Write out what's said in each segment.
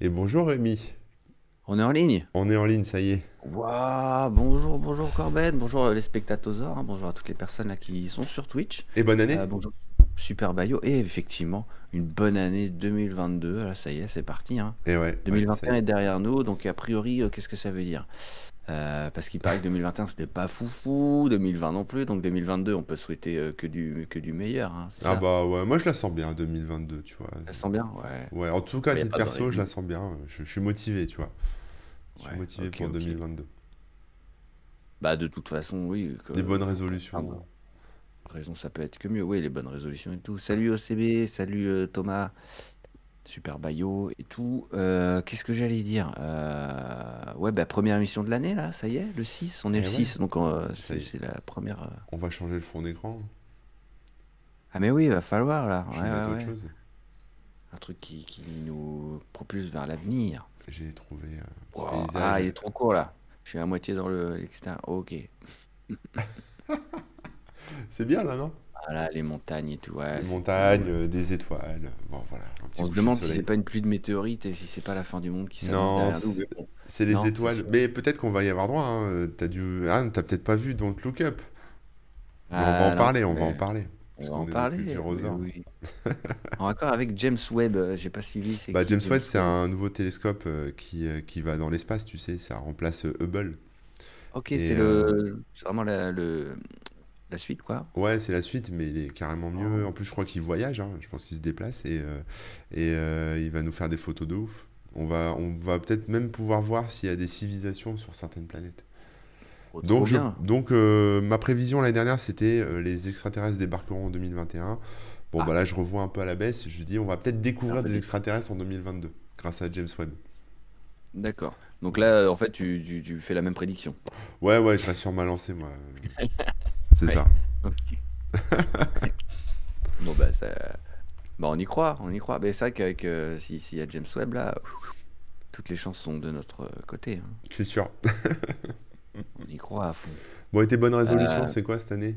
Et bonjour Rémi, On est en ligne? on est en ligne, ça y est. Waouh, bonjour, bonjour Corben, bonjour les spectatosaures, hein, bonjour à toutes les personnes là qui sont sur Twitch. Et bonne année? Euh, bonjour Super Bayo et effectivement une bonne année 2022. Là, ça y est, c'est parti. Hein. Et ouais, ouais, ça y 2021 est. est derrière nous, donc a priori, euh, qu'est-ce que ça veut dire? Euh, parce qu'il paraît que 2021 c'était pas foufou, 2020 non plus, donc 2022 on peut souhaiter euh, que du que du meilleur, hein, Ah ça? bah ouais, moi je la sens bien 2022, tu vois. Ça sent bien? Ouais. Ouais, en tout cas, titre perso, je la raison. sens bien. Je, je suis motivé, tu vois. Je suis Ouais, motivé ok, pour ok. 2022. Bah de toute façon, oui, que- Des bonnes résolutions. de raisons, ça peut être que mieux. Oui, les bonnes résolutions et tout. Salut OCB, salut euh, Thomas, Super Bayo et tout. Euh, qu'est-ce que j'allais dire? Euh, ouais, bah première émission de l'année là, ça y est, le 6, on est Et le ouais, 6, donc euh, c'est la première. On va changer le fond d'écran. Ah mais oui, il va falloir là. Je Ouais, ouais, autre chose. Un truc qui, qui nous propulse vers l'avenir. J'ai trouvé un petit Wow. paysage. Ah, il est trop court là. Je suis à moitié dans le l'extérieur. Ok. C'est bien là, non? Voilà, les montagnes et tout. Ouais, montagnes, cool. des étoiles. Bon, voilà, un petit On se coucher de demande si c'est pas une pluie de météorites et si c'est pas la fin du monde qui s'annonce Non, c'est Mais bon, c'est les non, étoiles. Mais peut-être qu'on va y avoir droit. Hein. T'as dû... ah, t'as peut-être pas vu Don't Look Up. Mais on va en Ah non, parler, on va en parler. on va en parler. Oui. En accord avec James Webb, euh, j'ai pas suivi, c'est Bah, James James Webb, c'est un nouveau télescope euh, qui, euh, qui va dans l'espace, tu sais, ça remplace Hubble. Ok, Et c'est euh, le, c'est vraiment la, le, la suite quoi. ouais, c'est la suite, mais il est carrément mieux. En Oh. plus, je crois qu'il voyage, hein, je pense qu'il se déplace et, euh, et euh, il va nous faire des photos de ouf. On va, on va peut-être même pouvoir voir s'il y a des civilisations sur certaines planètes. Oh, Donc, je, donc euh, ma prévision l'année dernière, c'était les extraterrestres débarqueront en 2021. Bon, bah Ah, là, je revois un peu à la baisse. Je dis, on va peut-être ah, découvrir des vas-y. extraterrestres en 2022 grâce à James Webb. D'accord. Donc là, en fait, tu, tu, tu fais la même prédiction. Ouais, ouais, je reste sur ma lancée, moi. C'est Ouais. ça. Ok. Bon bah ça, bah on y croit, on y croit. Mais c'est vrai qu'avec euh, si- s'il y a James Webb là, toutes les chances sont de notre côté. hein. Je suis sûr. On y croit à fond. Bon, et tes bonnes résolutions, Euh, c'est quoi cette année?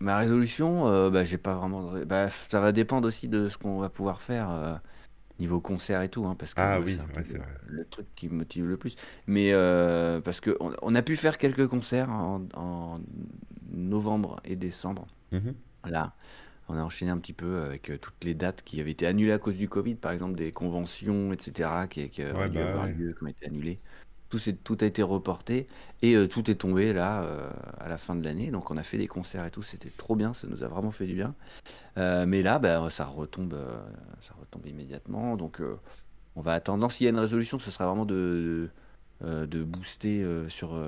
ma résolution, euh, bah j'ai pas vraiment. de Bah ça va dépendre aussi de ce qu'on va pouvoir faire niveau concert et tout, hein, parce que Ah oui, c'est ouais, le, truc qui me motive le plus. Mais euh, parce que on, on a pu faire quelques concerts en, en novembre et décembre. Mhm. Là, on a enchaîné un petit peu avec euh, toutes les dates qui avaient été annulées à cause du Covid, par exemple des conventions, etc., qui, qui Ouais, auraient dû bah avoir ouais. lieu, qui ont été annulées. Tout, a été reporté et euh, tout est tombé là euh, à la fin de l'année. Donc on a fait des concerts et tout, c'était trop bien, ça nous a vraiment fait du bien. Euh, mais là, bah, ça retombe, ça retombe immédiatement. Donc on va attendre. S'il y a une résolution, ce sera vraiment de, de booster sur,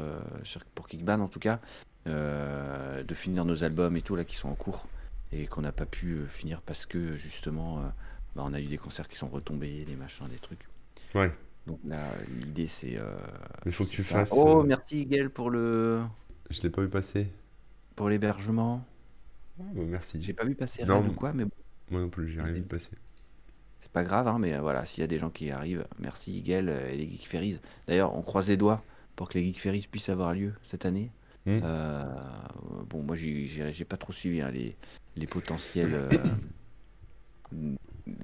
sur- pour Kickban en tout cas, de finir nos albums et tout là qui sont en cours et qu'on n'a pas pu euh, finir parce que justement euh, bah, on a eu des concerts qui sont retombés, des machins, des trucs. Ouais. Donc là l'idée c'est euh, Mais il faut que tu ça. fasses. Oh euh, merci Gaël pour le Je l'ai pas vu passer. pour l'hébergement. Ah, bah, merci. J'ai pas vu passer Red ou quoi, mais bon, moi non plus, j'ai rien vu passer. c'est pas grave, hein, mais euh, voilà, s'il y a des gens qui arrivent, merci Gaël euh, et les Geek Ferries. D'ailleurs, on croise les doigts pour que les Geek Ferries puissent avoir lieu cette année. Hmm. Euh, bon, moi, j'ai pas trop suivi hein, les, les potentiels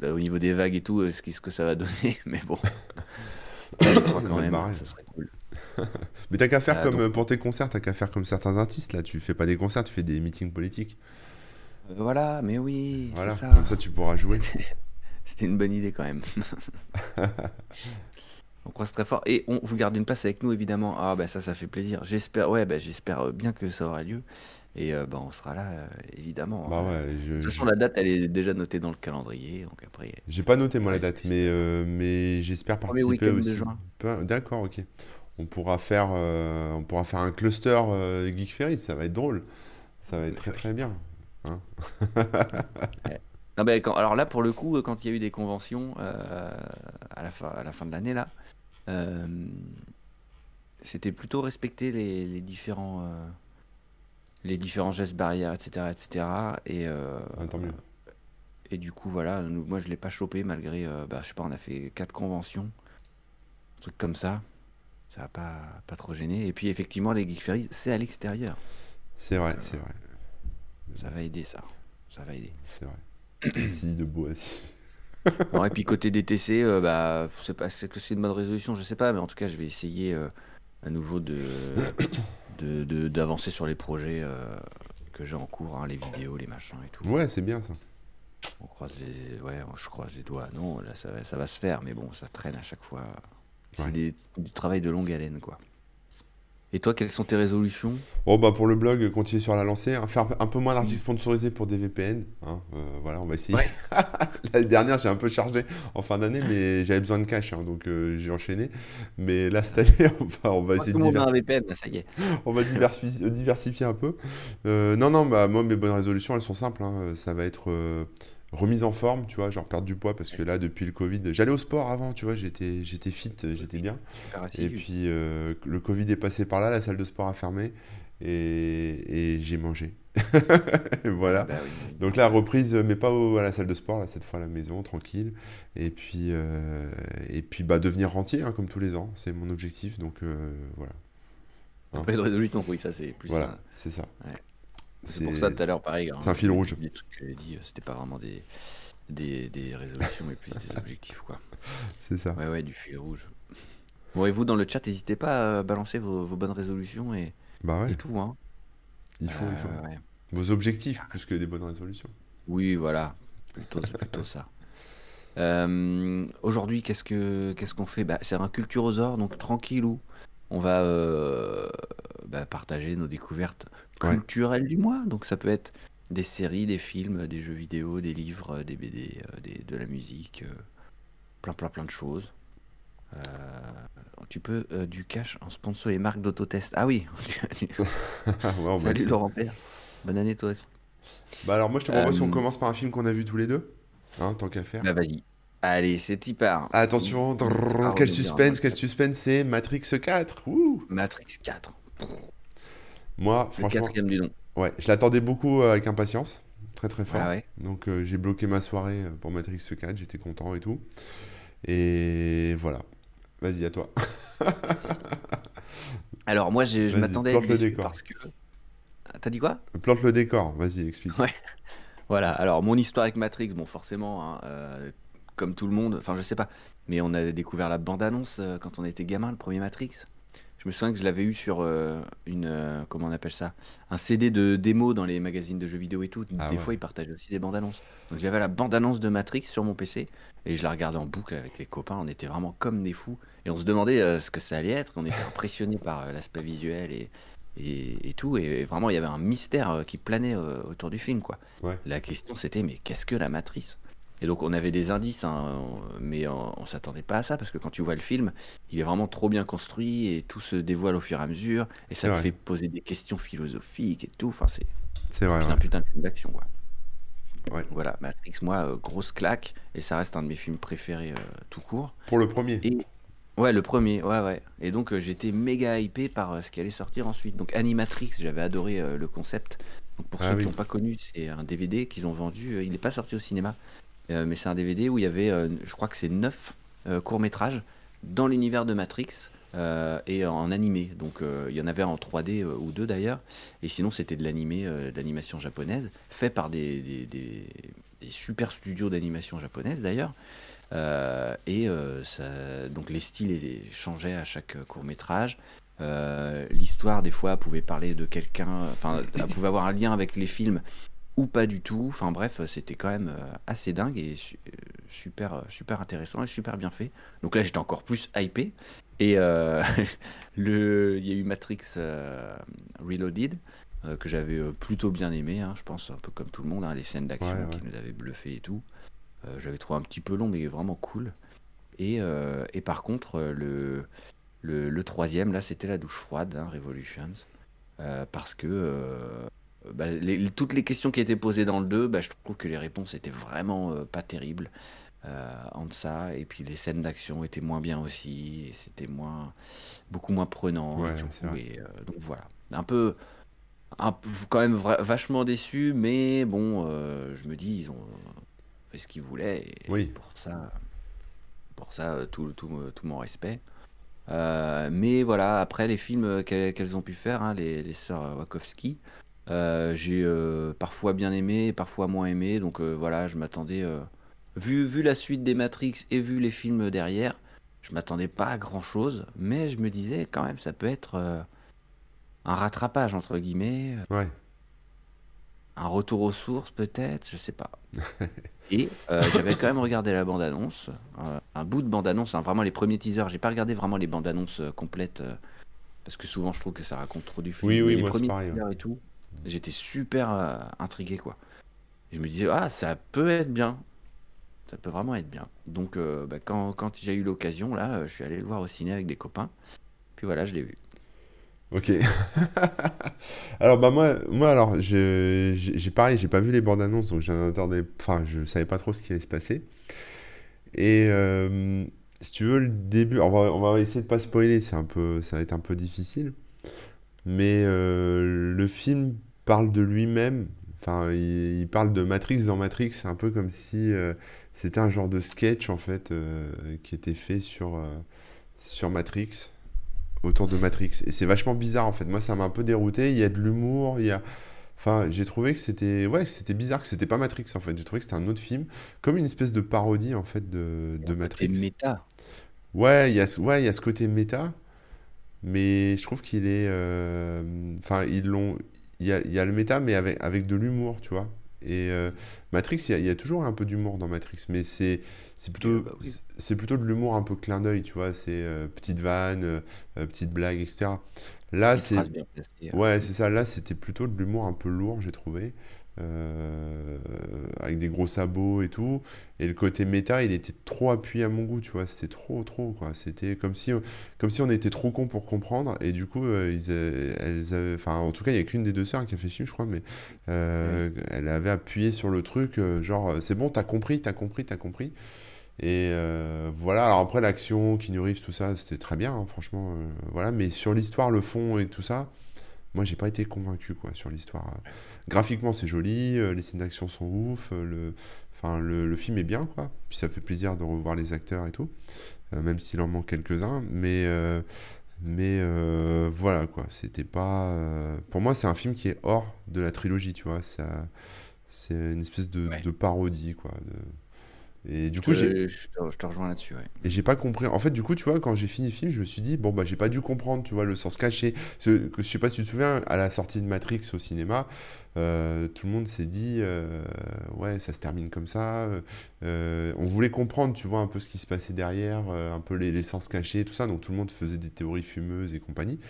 euh, au niveau des vagues et tout, euh, ce, qui- ce que ça va donner, mais bon, je crois quand même, ça serait cool. Mais t'as qu'à faire Euh, comme donc, pour tes concerts, t'as qu'à faire comme certains artistes là. Tu fais pas des concerts, tu fais des meetings politiques. voilà, mais oui, Voilà, ça. comme ça tu pourras jouer. C'était une bonne idée quand même. On croise très fort et on vous garde une place avec nous évidemment. Ah bah ça ça fait plaisir. J'espère ouais bah j'espère euh, bien que ça aura lieu et euh, bah on sera là euh, évidemment. Bah hein. ouais, De toute je- façon la date elle est déjà notée dans le calendrier donc après j'ai pas noté moi la date, mais, euh, mais j'espère participer aussi. D'accord, ok. On pourra faire, on pourra faire un cluster Geek Ferry, ça va être drôle. Ça va être très très bien. hein. Ouais. Non, bah, quand- alors là pour le coup quand il y a eu des conventions euh, à la fin à la fin de l'année là euh, c'était plutôt respecter les, les différents euh, les différents gestes barrières etc etc et euh, Ah, tant mieux. Et du coup, voilà, nous- moi je l'ai pas chopé malgré, bah, je sais pas, on a fait quatre conventions, un truc comme ça. Ça a pas, pas trop gêné. Et puis effectivement, les Geek Ferries, c'est à l'extérieur. C'est vrai, c'est vrai, ça va aider ça. Ça va aider. c'est vrai. Assis, debout, assis. Et puis côté DTC, euh, bah, c'est pas, que c'est une bonne résolution, je sais pas, mais en tout cas, je vais essayer euh, à nouveau de, d'avancer sur les projets euh, que j'ai en cours, hein, les vidéos, les machins et tout. Ouais, c'est bien ça. On croise les, ouais, je croise les doigts. Non, là, ça, va- ça va se faire, mais bon, ça traîne à chaque fois. C'est Ouais. du travail de longue haleine, quoi. Et toi, quelles sont tes résolutions? Bon, bah pour le blog, continuer sur la lancée, hein, faire un peu moins d'articles sponsorisés pour des VPN. hein, euh, voilà, on va essayer. Ouais. L'année dernière, j'ai un peu chargé en fin d'année, mais j'avais besoin de cash, hein, donc euh, j'ai enchaîné. Mais là, cette année, on va, on va Moi, essayer de un diversifier. VPN, là, ça y est. On va diversifier, diversifier un peu. Euh, non, non, bah, moi, mes bonnes résolutions, elles sont simples. Ça va être remise en forme, tu vois, genre perdre du poids, parce que là, depuis le Covid, j'allais au sport avant, tu vois, j'étais, j'étais fit, j'étais bien. Et puis, euh, le Covid est passé par là, la salle de sport a fermé, et, et j'ai mangé. Voilà. Bah oui. Donc là, reprise, mais pas au- à la salle de sport, là, cette fois à la maison, tranquille. Et puis, euh, et puis bah, devenir rentier, hein, comme tous les ans, c'est mon objectif. Donc euh, voilà. C'est Hein. pas une résolution, oui, ça c'est plus Voilà, un- c'est ça. Ouais. C'est pour ça tout à l'heure, pareil. hein, c'est un fil rouge. Les trucs que j'ai dit, euh, c'était pas vraiment des, des, des résolutions, mais plus des objectifs, quoi. C'est ça. Ouais, ouais, du fil rouge. Bon, et vous, dans le chat, n'hésitez pas à balancer vos, vos bonnes résolutions et, Bah ouais, et tout, hein. il faut, il faut. Euh, ouais. Vos objectifs plus que des bonnes résolutions. Oui, voilà. Plutôt, c'est plutôt ça. Euh, aujourd'hui, qu'est-ce que qu'est-ce qu'on fait? Bah, C'est un culturosaure, donc tranquillou. On va euh, bah, partager nos découvertes Ouais. culturelles du mois. Donc ça peut être des séries, des films, des jeux vidéo, des livres, des BD, euh, des- de la musique, euh, plein plein plein de choses. Euh, tu peux euh, du cash en sponsor les marques d'autotest. Ah oui. On Salut. Laurent Père. Bonne année toi aussi. Bah alors moi je te propose Euh, qu'on commence par un film qu'on a vu tous les deux, hein, tant qu'à faire. Bah vas-y. Allez, c'est y part. Attention, Ah, quel on suspense, quel suspense, c'est Matrix 4. Ouh. Matrix 4. Moi, Le franchement, quatrième du nom. ouais, je l'attendais beaucoup euh, avec impatience, très très fort. Ah ouais. Donc euh, j'ai bloqué ma soirée euh, pour Matrix 4, j'étais content et tout. Et voilà. Vas-y, à toi. Alors moi je m'attendais à être parce que. T'as dit quoi? Plante le décor, vas-y, explique. Ouais. Voilà, alors mon histoire avec Matrix, bon forcément, hein, euh, comme tout le monde, enfin je sais pas, mais on a découvert la bande-annonce euh, quand on était gamin, le premier Matrix. Je me souviens que je l'avais eu sur euh, une, euh, comment on appelle ça, un CD de démo dans les magazines de jeux vidéo et tout. Ah des ouais. fois ils partageaient aussi des bandes-annonces. Donc j'avais la bande-annonce de Matrix sur mon PC et je la regardais en boucle avec les copains, on était vraiment comme des fous et on se demandait euh, ce que ça allait être, on était impressionnés par euh, l'aspect visuel et, et, et tout, et vraiment il y avait un mystère euh, qui planait euh, autour du film quoi. Ouais. La question c'était mais qu'est-ce que la matrice Et donc on avait des indices, hein, mais on, on s'attendait pas à ça parce que quand tu vois le film, il est vraiment trop bien construit et tout se dévoile au fur et à mesure et ça te fait poser des questions philosophiques et tout. Enfin c'est C'est vrai, c'est ouais. un putain de film d'action quoi. Ouais. Voilà, Matrix moi euh, grosse claque et ça reste un de mes films préférés euh, tout court. Pour le premier. Et ouais, le premier, ouais, ouais. Et donc euh, j'étais méga hypé par ce qui allait sortir ensuite. Donc Animatrix, j'avais adoré le concept. Donc pour Ah ceux oui. qui n'ont pas connu, c'est un DVD qu'ils ont vendu. il n'est pas sorti au cinéma, mais c'est un DVD où il y avait, euh, je crois que c'est neuf euh, courts métrages dans l'univers de Matrix. euh, et en animé, donc euh, il y en avait en 3D euh, ou deux d'ailleurs, et sinon c'était de l'animé, euh, de l'animation japonaise, fait par des, super studios d'animation japonaise d'ailleurs, euh, et euh, donc les styles changeaient à chaque court métrage. L'histoire des fois pouvait parler de quelqu'un, enfin pouvait avoir un lien avec les films ou pas du tout. Enfin bref, c'était quand même euh, assez dingue et euh, super euh, super intéressant et super bien fait. Donc là j'étais encore plus hypé. Et euh, le, il y a eu Matrix euh, Reloaded euh, que j'avais plutôt bien aimé, hein, je pense un peu comme tout le monde, hein, les scènes d'action Ouais, ouais. qui nous avaient bluffé et tout. J'avais trouvé un petit peu long, mais vraiment cool. Et, et par contre, le, le, le troisième, là, c'était la douche froide, hein, Revolutions. Parce que bah, les- toutes les questions qui étaient posées dans le 2, bah, je trouve que les réponses étaient vraiment euh, pas terribles euh, en deçà. Et puis les scènes d'action étaient moins bien aussi. C'était moins, beaucoup moins prenant. Ouais, vrai. Et, euh, donc voilà. Un peu. Un, quand même vachement déçu, mais bon, euh, je me dis, ils ont fait ce qu'ils voulaient. Et Oui. pour ça, pour ça euh, tout, tout, tout mon respect. Euh, mais voilà, après les films qu'elles ont pu faire, hein, les, les sœurs Wachowski, euh, j'ai euh, parfois bien aimé, parfois moins aimé. Donc euh, voilà, je m'attendais. euh, vu, vu la suite des Matrix et vu les films derrière, je m'attendais pas à grand chose, mais je me disais quand même, ça peut être euh, un rattrapage entre guillemets, euh, Ouais. un retour aux sources peut-être, je sais pas. Et euh, j'avais quand même regardé la bande-annonce, euh, un bout de bande-annonce, hein, vraiment les premiers teasers. J'ai pas regardé vraiment les bandes-annonces euh, complètes euh, parce que souvent je trouve que ça raconte trop du film. Oui, oui, les moi premiers pareil. ouais. teasers et tout, j'étais super euh, intrigué quoi. Je me disais ah ça peut être bien, ça peut vraiment être bien. Donc euh, bah, quand, quand j'ai eu l'occasion là, euh, je suis allé le voir au ciné avec des copains. Puis voilà, je l'ai vu. Ok. Alors bah moi, moi alors j'ai pareil, j'ai pas vu les bandes annonces donc j'en attendais, enfin je savais pas trop ce qui allait se passer. Et si tu veux le début, on va, on va essayer de pas spoiler, un peu, ça va être un peu difficile. Mais le film parle de lui-même. Enfin, il, il parle de Matrix dans Matrix. C'est un peu comme si euh, c'était un genre de sketch en fait euh, qui était fait sur euh, sur Matrix, autour de Matrix. Et c'est vachement bizarre en fait. Moi, ça m'a un peu dérouté. Il y a de l'humour. Il y a, enfin, j'ai trouvé que c'était, ouais, c'était bizarre, que c'était pas Matrix en fait. J'ai trouvé que c'était un autre film, comme une espèce de parodie en fait de, de Matrix. méta. Ouais, il y a, ouais, il y a ce côté méta. Mais je trouve qu'il est. euh, Enfin, ils l'ont. Il y a, il y a le méta, mais avec, avec de l'humour, tu vois. Et euh, Matrix, il y a, il y a toujours un peu d'humour dans Matrix, mais c'est plutôt, bah oui. c'est plutôt de l'humour un peu clin d'œil, tu vois. C'est euh, petite vanne, euh, petite blague, etc. Là, c'est. euh. Ouais, c'est ça. Là, c'était plutôt de l'humour un peu lourd, j'ai trouvé. Euh, avec des gros sabots et tout. Et le côté méta, il était trop appuyé à mon goût, tu vois. C'était trop, trop, quoi. C'était comme si, comme si on était trop con pour comprendre. Et du coup, euh, ils elles avaient- enfin, en tout cas, il n'y a qu'une des deux sœurs qui a fait le film, je crois, mais euh, elle avait appuyé sur le truc, genre, c'est bon, t'as compris, t'as compris, t'as compris. Et euh, voilà, alors après l'action, Keanu Reeves, tout ça, c'était très bien, hein, franchement, euh, voilà. Mais sur l'histoire, le fond et tout ça, moi, j'ai pas été convaincu, quoi, sur l'histoire. Graphiquement, c'est joli, euh, les scènes d'action sont ouf, euh, le, enfin, le, le film est bien, quoi. Puis ça fait plaisir de revoir les acteurs et tout, euh, même s'il en manque quelques-uns. Mais, mais voilà, quoi. C'était pas. Pour moi, c'est un film qui est hors de la trilogie, tu vois. Ça, c'est une espèce de, Ouais. de parodie, quoi. de- Et du coup, j'ai. je te- je te rejoins là-dessus. ouais. Et j'ai pas compris. En fait, du coup, tu vois, quand j'ai fini le film, je me suis dit, bon, bah, j'ai pas dû comprendre, tu vois, le sens caché. Ce- que, je sais pas si tu te souviens, à la sortie de Matrix au cinéma, euh, tout le monde s'est dit, euh, ouais, ça se termine comme ça. euh, on voulait comprendre, tu vois, un peu ce qui se passait derrière, un peu les, les sens cachés, tout ça. Donc tout le monde faisait des théories fumeuses et compagnie.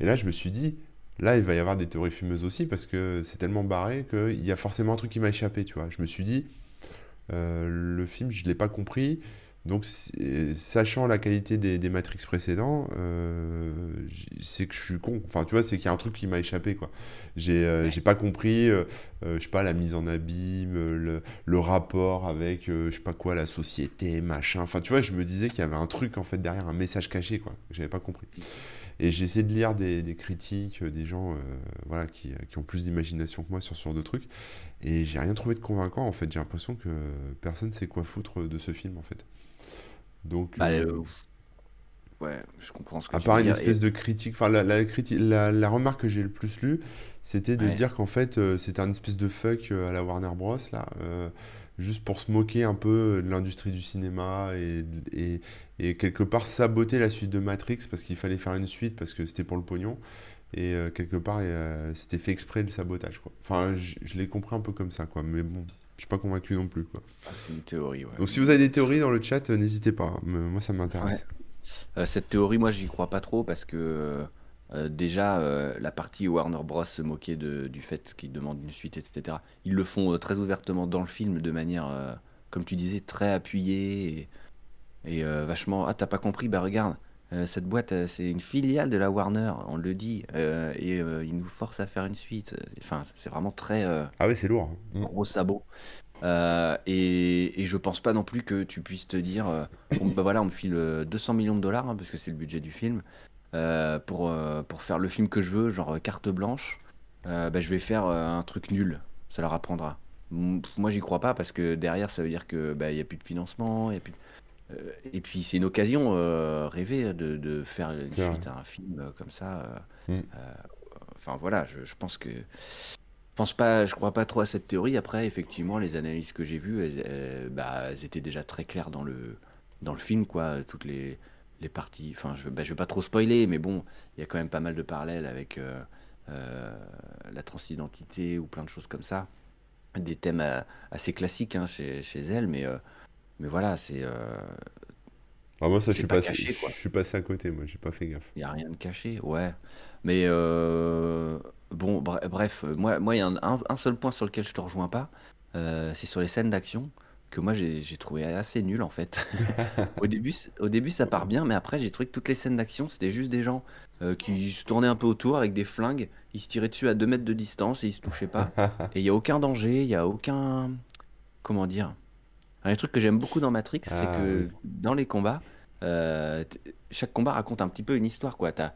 Et là, je me suis dit, là, il va y avoir des théories fumeuses aussi, parce que c'est tellement barré qu'il y a forcément un truc qui m'a échappé, tu vois. Je me suis dit, le film, je l'ai pas compris. Donc, sachant la qualité des, des Matrix précédents, euh, c'est que je suis con. Enfin, tu vois, c'est qu'il y a un truc qui m'a échappé, quoi. J'ai euh, Ouais. pas compris, euh, euh, je sais pas, la mise en abîme, euh, le, le rapport avec, euh, je sais pas quoi, la société, machin. Enfin, tu vois, je me disais qu'il y avait un truc, en fait, derrière, un message caché, quoi, j'avais pas compris. Et j'ai essayé de lire des, des critiques, euh, des gens, euh, voilà, qui, qui ont plus d'imagination que moi sur ce genre de trucs. Et j'ai rien trouvé de convaincant, en fait. J'ai l'impression que personne sait quoi foutre de ce film, en fait. Donc, Bah, euh, euh, ouais, je comprends ce que à tu part veux une dire. espèce Et, de critique, enfin la, la, criti- la, la remarque que j'ai le plus lue, c'était de ouais, dire qu'en fait euh, c'était un espèce de fuck euh, à la Warner Bros. là, euh, juste pour se moquer un peu de l'industrie du cinéma et, et, et quelque part saboter la suite de Matrix parce qu'il fallait faire une suite parce que c'était pour le pognon. Et euh, quelque part, euh, c'était fait exprès le sabotage, quoi. Enfin, je, l'ai compris un peu comme ça, quoi. Mais bon, je suis pas convaincu non plus, quoi. ah, c'est une théorie, ouais. Donc si vous avez des théories dans le chat, euh, n'hésitez pas. hein. Moi, ça m'intéresse. Cette théorie, moi, j'y crois pas trop parce que déjà, la partie où Warner Bros. se moquait de- du fait qu'ils demandent une suite, etc., ils le font très ouvertement dans le film de manière, comme tu disais, très appuyée et, et, vachement. Ah, t'as pas compris? Bah regarde, cette boîte, euh, c'est une filiale de la Warner, on le dit, euh, et euh, ils nous forcent à faire une suite. Enfin, c'est vraiment très euh, Ah ouais, c'est lourd. hein. Mm. gros sabot. Euh, et, et je pense pas non plus que tu puisses te dire, euh, bon, bah voilà, on me file euh, 200 millions de dollars, hein, parce que c'est le budget du film, euh, pour, euh, pour faire le film que je veux, genre euh, carte blanche, euh, bah, je vais faire euh, un truc nul, ça leur apprendra. Moi, j'y crois pas, parce que derrière, ça veut dire que bah, y a plus de financement, y a plus de- euh, et puis c'est une occasion euh, rêvée de, de faire une suite à un film euh, comme ça. euh, Mm. euh, enfin voilà, je, je pense que pense pas, je crois pas trop à cette théorie. Après, effectivement, les analyses que j'ai vues, elles, elles- bah, elles étaient déjà très claires dans le, dans le film, quoi. Toutes les, les parties. Enfin, je, bah, je vais pas trop spoiler, mais bon, il y a quand même pas mal de parallèles avec euh, euh, la transidentité ou plein de choses comme ça. Des thèmes euh, assez classiques hein, chez, chez elle, mais, euh, mais voilà, c'est, euh, Alors moi, ça, je suis pas passé, caché, je suis passé à côté, moi, j'ai pas fait gaffe. Il n'y a rien de caché, ouais. Mais euh, bon, bre- bref, moi, moi, il y a un, seul point sur lequel je te rejoins pas, euh, c'est sur les scènes d'action que moi j'ai trouvé assez nul en fait. Au début, au début, ça part bien, mais après, j'ai trouvé que toutes les scènes d'action, c'était juste des gens euh, qui se tournaient un peu autour avec des flingues, ils se tiraient dessus à 2 mètres de distance et ils se touchaient pas. Et il n'y a aucun danger, il n'y a aucun. Comment dire? Un des trucs que j'aime beaucoup dans Matrix, c'est Ah que oui. dans les combats, euh, chaque combat raconte un petit peu une histoire, quoi. T'as,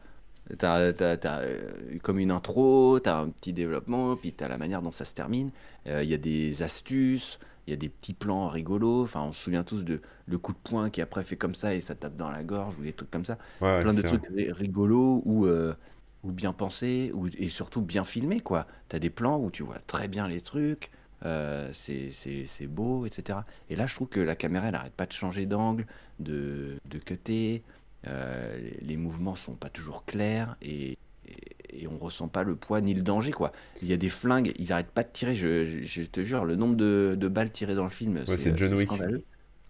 t'as, euh, comme une intro, t'as un petit développement, puis t'as la manière dont ça se termine. Euh, Il y a des astuces, il y a des petits plans rigolos. Enfin, on se souvient tous de le coup de poing qui après fait comme ça et ça tape dans la gorge ou des trucs comme ça. Ouais, Plein de vrai. trucs ri- rigolos ou, euh, ou bien pensés ou, et surtout bien filmés, quoi. T'as des plans où tu vois très bien les trucs. Euh, c'est beau, etc. Et là, je trouve que la caméra, elle n'arrête pas de changer d'angle, de, de cutter. euh, les, mouvements sont pas toujours clairs et, et, et on ressent pas le poids ni le danger, quoi. Il y a des flingues, ils arrêtent pas de tirer. Je, je- je te jure, le nombre de, de balles tirées dans le film, Ouais, c'est scandaleux.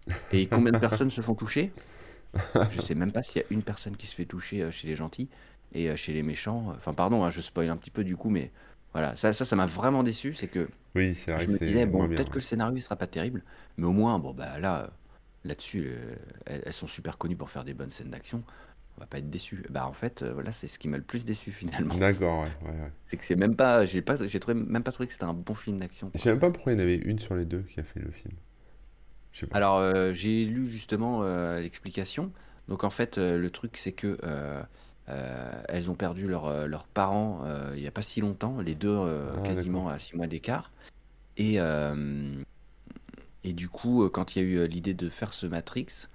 Et combien de personnes se font toucher? Je sais même pas s'il y a une personne qui se fait toucher euh, chez les gentils et euh, chez les méchants. Enfin, pardon, hein, je spoil un petit peu du coup, mais voilà, ça, ça, ça m'a vraiment déçu. C'est que Oui, c'est vrai je me c'est disais, bon, moins bien. peut-être que ouais. le scénario il sera pas terrible, mais au moins, bon, bah là, euh, là-dessus, euh, elles, elles sont super connues pour faire des bonnes scènes d'action. On va pas être déçu. Bah, en fait, euh, voilà, c'est ce qui m'a le plus déçu finalement. D'accord, ouais, ouais, ouais. C'est que c'est même pas, j'ai pas, j'ai trouvé, même pas trouvé que c'était un bon film d'action, Je sais même pas pourquoi il y en avait une sur les deux qui a fait le film. Je sais pas. Alors, euh, j'ai lu justement euh, l'explication. Donc, en fait, le truc, c'est que elles ont perdu leur, euh, leurs parents euh, il n'y a pas si longtemps, les deux euh, Ah, quasiment à six mois d'écart. Et, euh, et du coup, euh, quand il y a eu euh, l'idée de faire ce Matrix,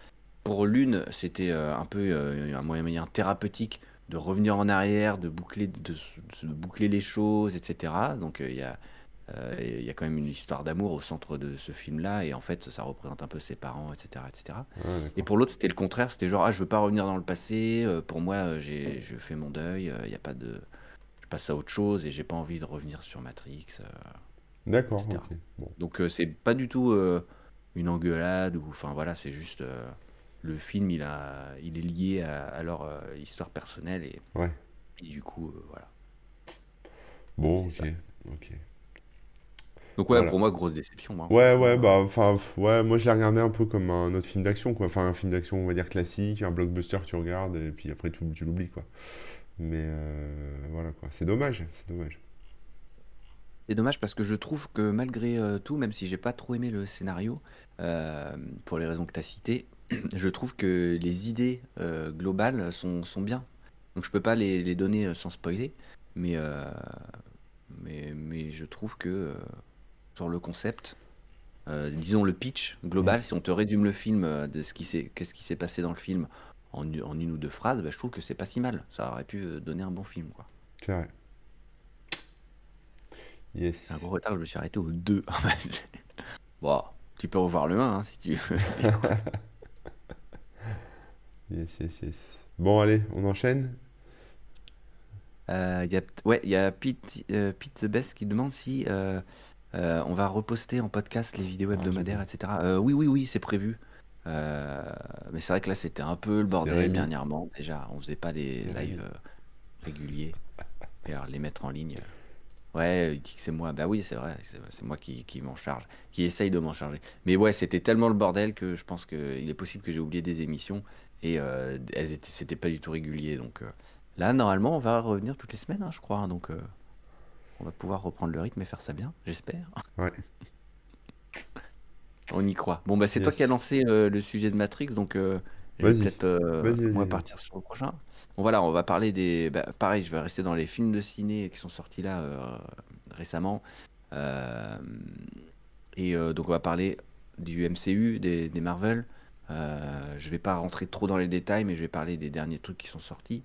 pour l'une, c'était euh, un peu euh, un moyen, moyen thérapeutique de revenir en arrière, de boucler, de, boucler les choses, etc. Donc, euh, il y a, euh, il y a quand même une histoire d'amour au centre de ce film-là, et en fait, ça représente un peu ses parents, etc., etc. Et pour l'autre, c'était le contraire, c'était genre, ah, je veux pas revenir dans le passé, euh, pour moi, euh, j'ai, je fais mon deuil, il y a pas de, je passe à autre chose, et j'ai pas envie de revenir sur Matrix, euh, D'accord, etc. ok. Bon. Donc, euh, c'est pas du tout euh, une engueulade, ou, enfin voilà, c'est juste, euh, le film, il a, il est lié à, à leur euh, histoire personnelle, et, Ouais. et du coup, euh, voilà, Bon, ok. ça. Ok. Donc ouais, Voilà. pour moi, grosse déception, moi, Ouais, ouais, bah, enfin, ouais, moi je l'ai regardé un peu comme un autre film d'action, quoi. Enfin, un film d'action, on va dire classique, un blockbuster que tu regardes, et puis après tu, tu l'oublies, quoi. Mais euh, voilà, quoi. C'est dommage, c'est dommage. C'est dommage parce que je trouve que malgré euh, tout, même si j'ai pas trop aimé le scénario, euh, pour les raisons que tu as citées, je trouve que les idées euh, globales sont, sont bien. Donc je peux pas les, les donner euh, sans spoiler, mais, euh, mais, mais je trouve que sur le concept, euh, disons le pitch global, si on te résume le film euh, de ce qui s'est, qu'est-ce qui s'est passé dans le film en, une- en une ou deux phrases, bah, je trouve que c'est pas si mal. Ça aurait pu euh, donner un bon film, quoi. C'est vrai. Un Yes. gros retard, je me suis arrêté au 2. en fait. bon, tu peux revoir le 1 hein, si tu veux. Yes, yes, yes. Bon, allez, on enchaîne? Euh, Il y a, ouais, il y a Pete, euh, Pete the Best qui demande si euh, euh, on va reposter en podcast les vidéos Ah, hebdomadaires, etc. Euh, oui, oui, oui, c'est prévu. Euh, mais c'est vrai que là, c'était un peu le bordel dernièrement. Déjà, on faisait pas des lives réguliers. Et alors, les mettre en ligne. Ouais, il dit que c'est moi. Bah oui, c'est vrai, c'est moi qui, qui m'en charge, qui essaye de m'en charger. Mais ouais, c'était tellement le bordel que je pense qu'il est possible que j'ai oublié des émissions et elles étaient, c'était pas du tout régulier. Donc là, normalement, on va revenir toutes les semaines, hein, je crois. hein, donc on va pouvoir reprendre le rythme et faire ça bien, j'espère. Ouais. On y croit. Bon, bah c'est toi qui as lancé euh, le sujet de Matrix, donc euh, je vais peut-être euh, moi partir sur le prochain. Bon voilà, on va parler des. bah, pareil, je vais rester dans les films de ciné qui sont sortis là euh, récemment. Et donc on va parler du MCU, des, des Marvel. Je vais pas rentrer trop dans les détails, mais je vais parler des derniers trucs qui sont sortis.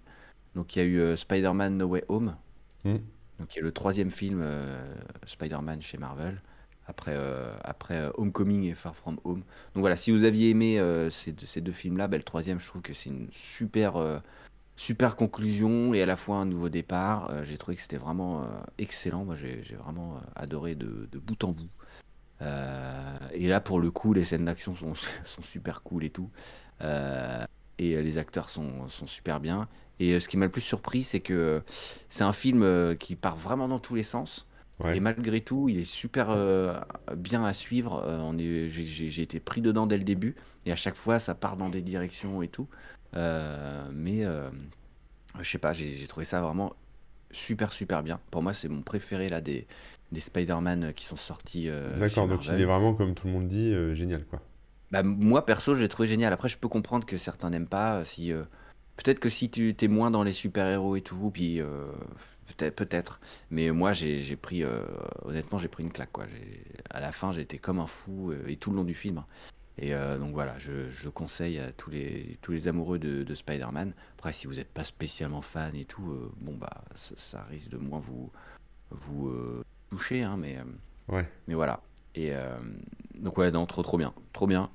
Donc il y a eu Spider-Man No Way Home. Hmm. Donc y a le troisième film Spider-Man chez Marvel après, après Homecoming et Far From Home. Donc voilà, si vous aviez aimé ces, ces, deux films-là, bah, le troisième, je trouve que c'est une super, super conclusion et à la fois un nouveau départ. j'ai trouvé que c'était vraiment excellent. Moi, j'ai vraiment adoré de, de, bout en bout. et là, pour le coup, les scènes d'action sont, sont, super cool et tout. Et les acteurs sont, sont, super bien. Et ce qui m'a le plus surpris, c'est que c'est un film qui part vraiment dans tous les sens. Et malgré tout, il est super euh, bien à suivre. Euh, on est, j'ai, été pris dedans dès le début. Et à chaque fois, ça part dans des directions et tout. Euh, mais je sais pas, j'ai, trouvé ça vraiment super, super bien. Pour moi, c'est mon préféré là des, des Spider-Man qui sont sortis. D'accord, donc il est vraiment, comme tout le monde dit, génial quoi. Bah, moi, perso, j'ai trouvé génial. Après, je peux comprendre que certains n'aiment pas. Si. Peut-être que si tu es moins dans les super-héros et tout, puis Peut-être, peut-être. Mais moi, j'ai pris, euh, honnêtement, j'ai pris une claque. Quoi. À la fin, j'étais comme un fou, euh, et tout le long du film. Et euh, donc voilà, je, je, conseille à tous les, tous les amoureux de, de Spider-Man. Après, si vous n'êtes pas spécialement fan et tout, bon, bah, ça, risque de moins vous, vous toucher. Hein, mais, ouais. mais voilà. Et donc, ouais, non, trop, trop bien. Trop bien.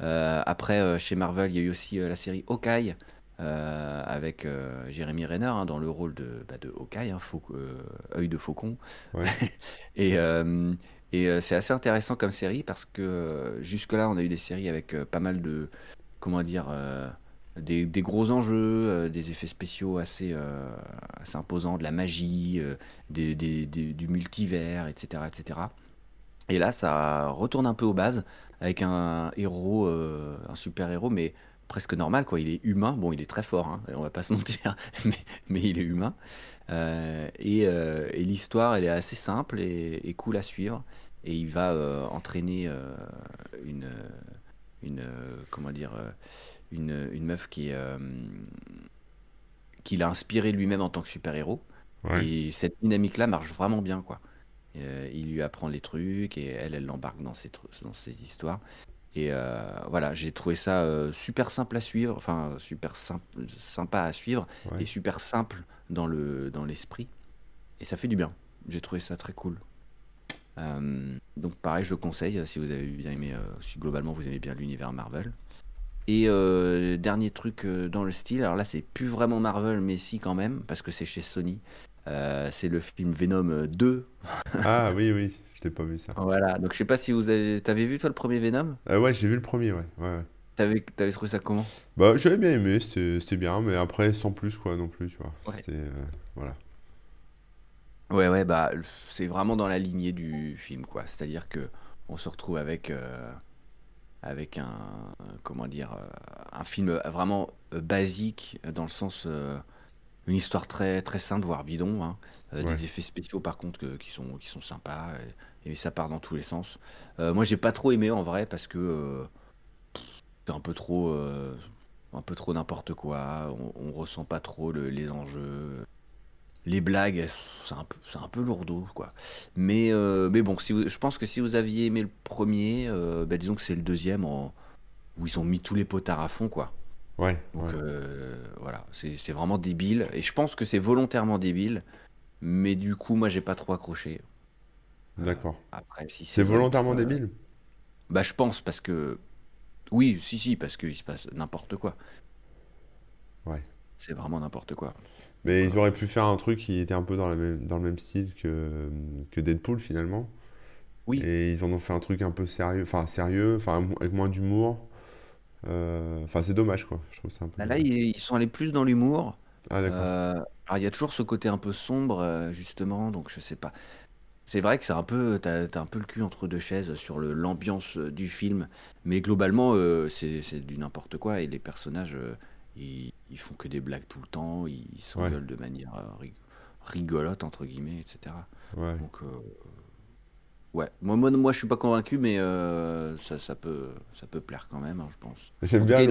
après, chez Marvel, il y a eu aussi la série Hawkeye. Euh, avec euh, Jérémy Renner hein, dans le rôle de, bah, de Hawkeye, hein, euh, œil de faucon. et, et c'est assez intéressant comme série parce que jusque-là, on a eu des séries avec pas mal de, comment dire, des, des, gros enjeux, des effets spéciaux assez, assez imposants, de la magie, des, des, du multivers, etc., etc. Et là, ça retourne un peu aux bases avec un héros, un super héros, mais presque normal, quoi. Il est humain. Bon, il est très fort, hein, on va pas se mentir, mais, mais il est humain. Euh, et, euh, et l'histoire, elle est assez simple et, cool à suivre. Et il va euh, entraîner une, une, comment dire, une, une meuf qui, qui l'a inspiré lui-même en tant que super-héros. Et cette dynamique-là marche vraiment bien, quoi. Il lui apprend les trucs et elle, elle l'embarque dans ses, dans ses histoires. Et euh, voilà, j'ai trouvé ça euh, super simple à suivre, enfin super simple, sympa à suivre et super simple dans le dans l'esprit. Et ça fait du bien. J'ai trouvé ça très cool. Euh, donc pareil, je conseille si vous avez bien aimé, si globalement vous aimez bien l'univers Marvel. Et dernier truc dans le style, alors là c'est plus vraiment Marvel, mais si quand même, parce que c'est chez Sony. C'est le film Venom 2. ah oui, oui. Je t'ai pas vu ça. Voilà, donc je sais pas si vous avez. T'avais vu toi le premier Venom? Euh, Ouais, j'ai vu le premier, ouais. ouais, T'avais avais trouvé ça comment? Bah, j'avais bien aimé, c'était bien, mais après, sans plus, quoi, non plus, tu vois. C'était. Euh, voilà. Ouais, ouais, bah, c'est vraiment dans la lignée du film, quoi. C'est-à-dire que on se retrouve avec. Euh, avec un. Comment dire Un film vraiment basique, dans le sens une histoire très, très simple, voire bidon. Hein. Euh, des effets spéciaux, par contre, qui, sont, qui sont sympas. Et, ça part dans tous les sens. Euh, moi, j'ai pas trop aimé en vrai parce que euh, c'est un peu trop. un peu trop n'importe quoi. On, ressent pas trop les enjeux. Les blagues, c'est un peu, c'est un peu lourdeau, quoi. Mais, mais bon, si je pense que si vous aviez aimé le premier, bah, disons que c'est le deuxième en, où ils ont mis tous les potards à fond, quoi. Ouais. Donc euh, voilà, c'est vraiment débile. Et je pense que c'est volontairement débile. Mais du coup, moi, j'ai pas trop accroché. D'accord. Euh, après, si c'est volontairement euh, débile? Bah, je pense parce que. Oui, si, si, parce qu'il se passe n'importe quoi. Ouais. C'est vraiment n'importe quoi. Mais ils auraient pu faire un truc qui était un peu dans, la même, dans le même style que, que Deadpool finalement. Oui. Et ils en ont fait un truc un peu sérieux, enfin sérieux, enfin avec moins d'humour. Euh, enfin, c'est dommage, quoi. Je trouve ça un peu. Bah là, ils sont allés plus dans l'humour. Ah, d'accord. Euh, alors, il y a toujours ce côté un peu sombre, euh, justement, donc je sais pas. C'est vrai que c'est un peu, t'as, as un peu le cul entre deux chaises sur le, l'ambiance du film, mais globalement, c'est, c'est du n'importe quoi et les personnages, ils, ils font que des blagues tout le temps, ils s'engueulent de manière rigolote entre guillemets, etc. Ouais. Donc, Ouais, moi, moi, moi je suis pas convaincu, mais euh, ça, ça, peut, ça peut plaire quand même, hein, je pense. J'aime bien,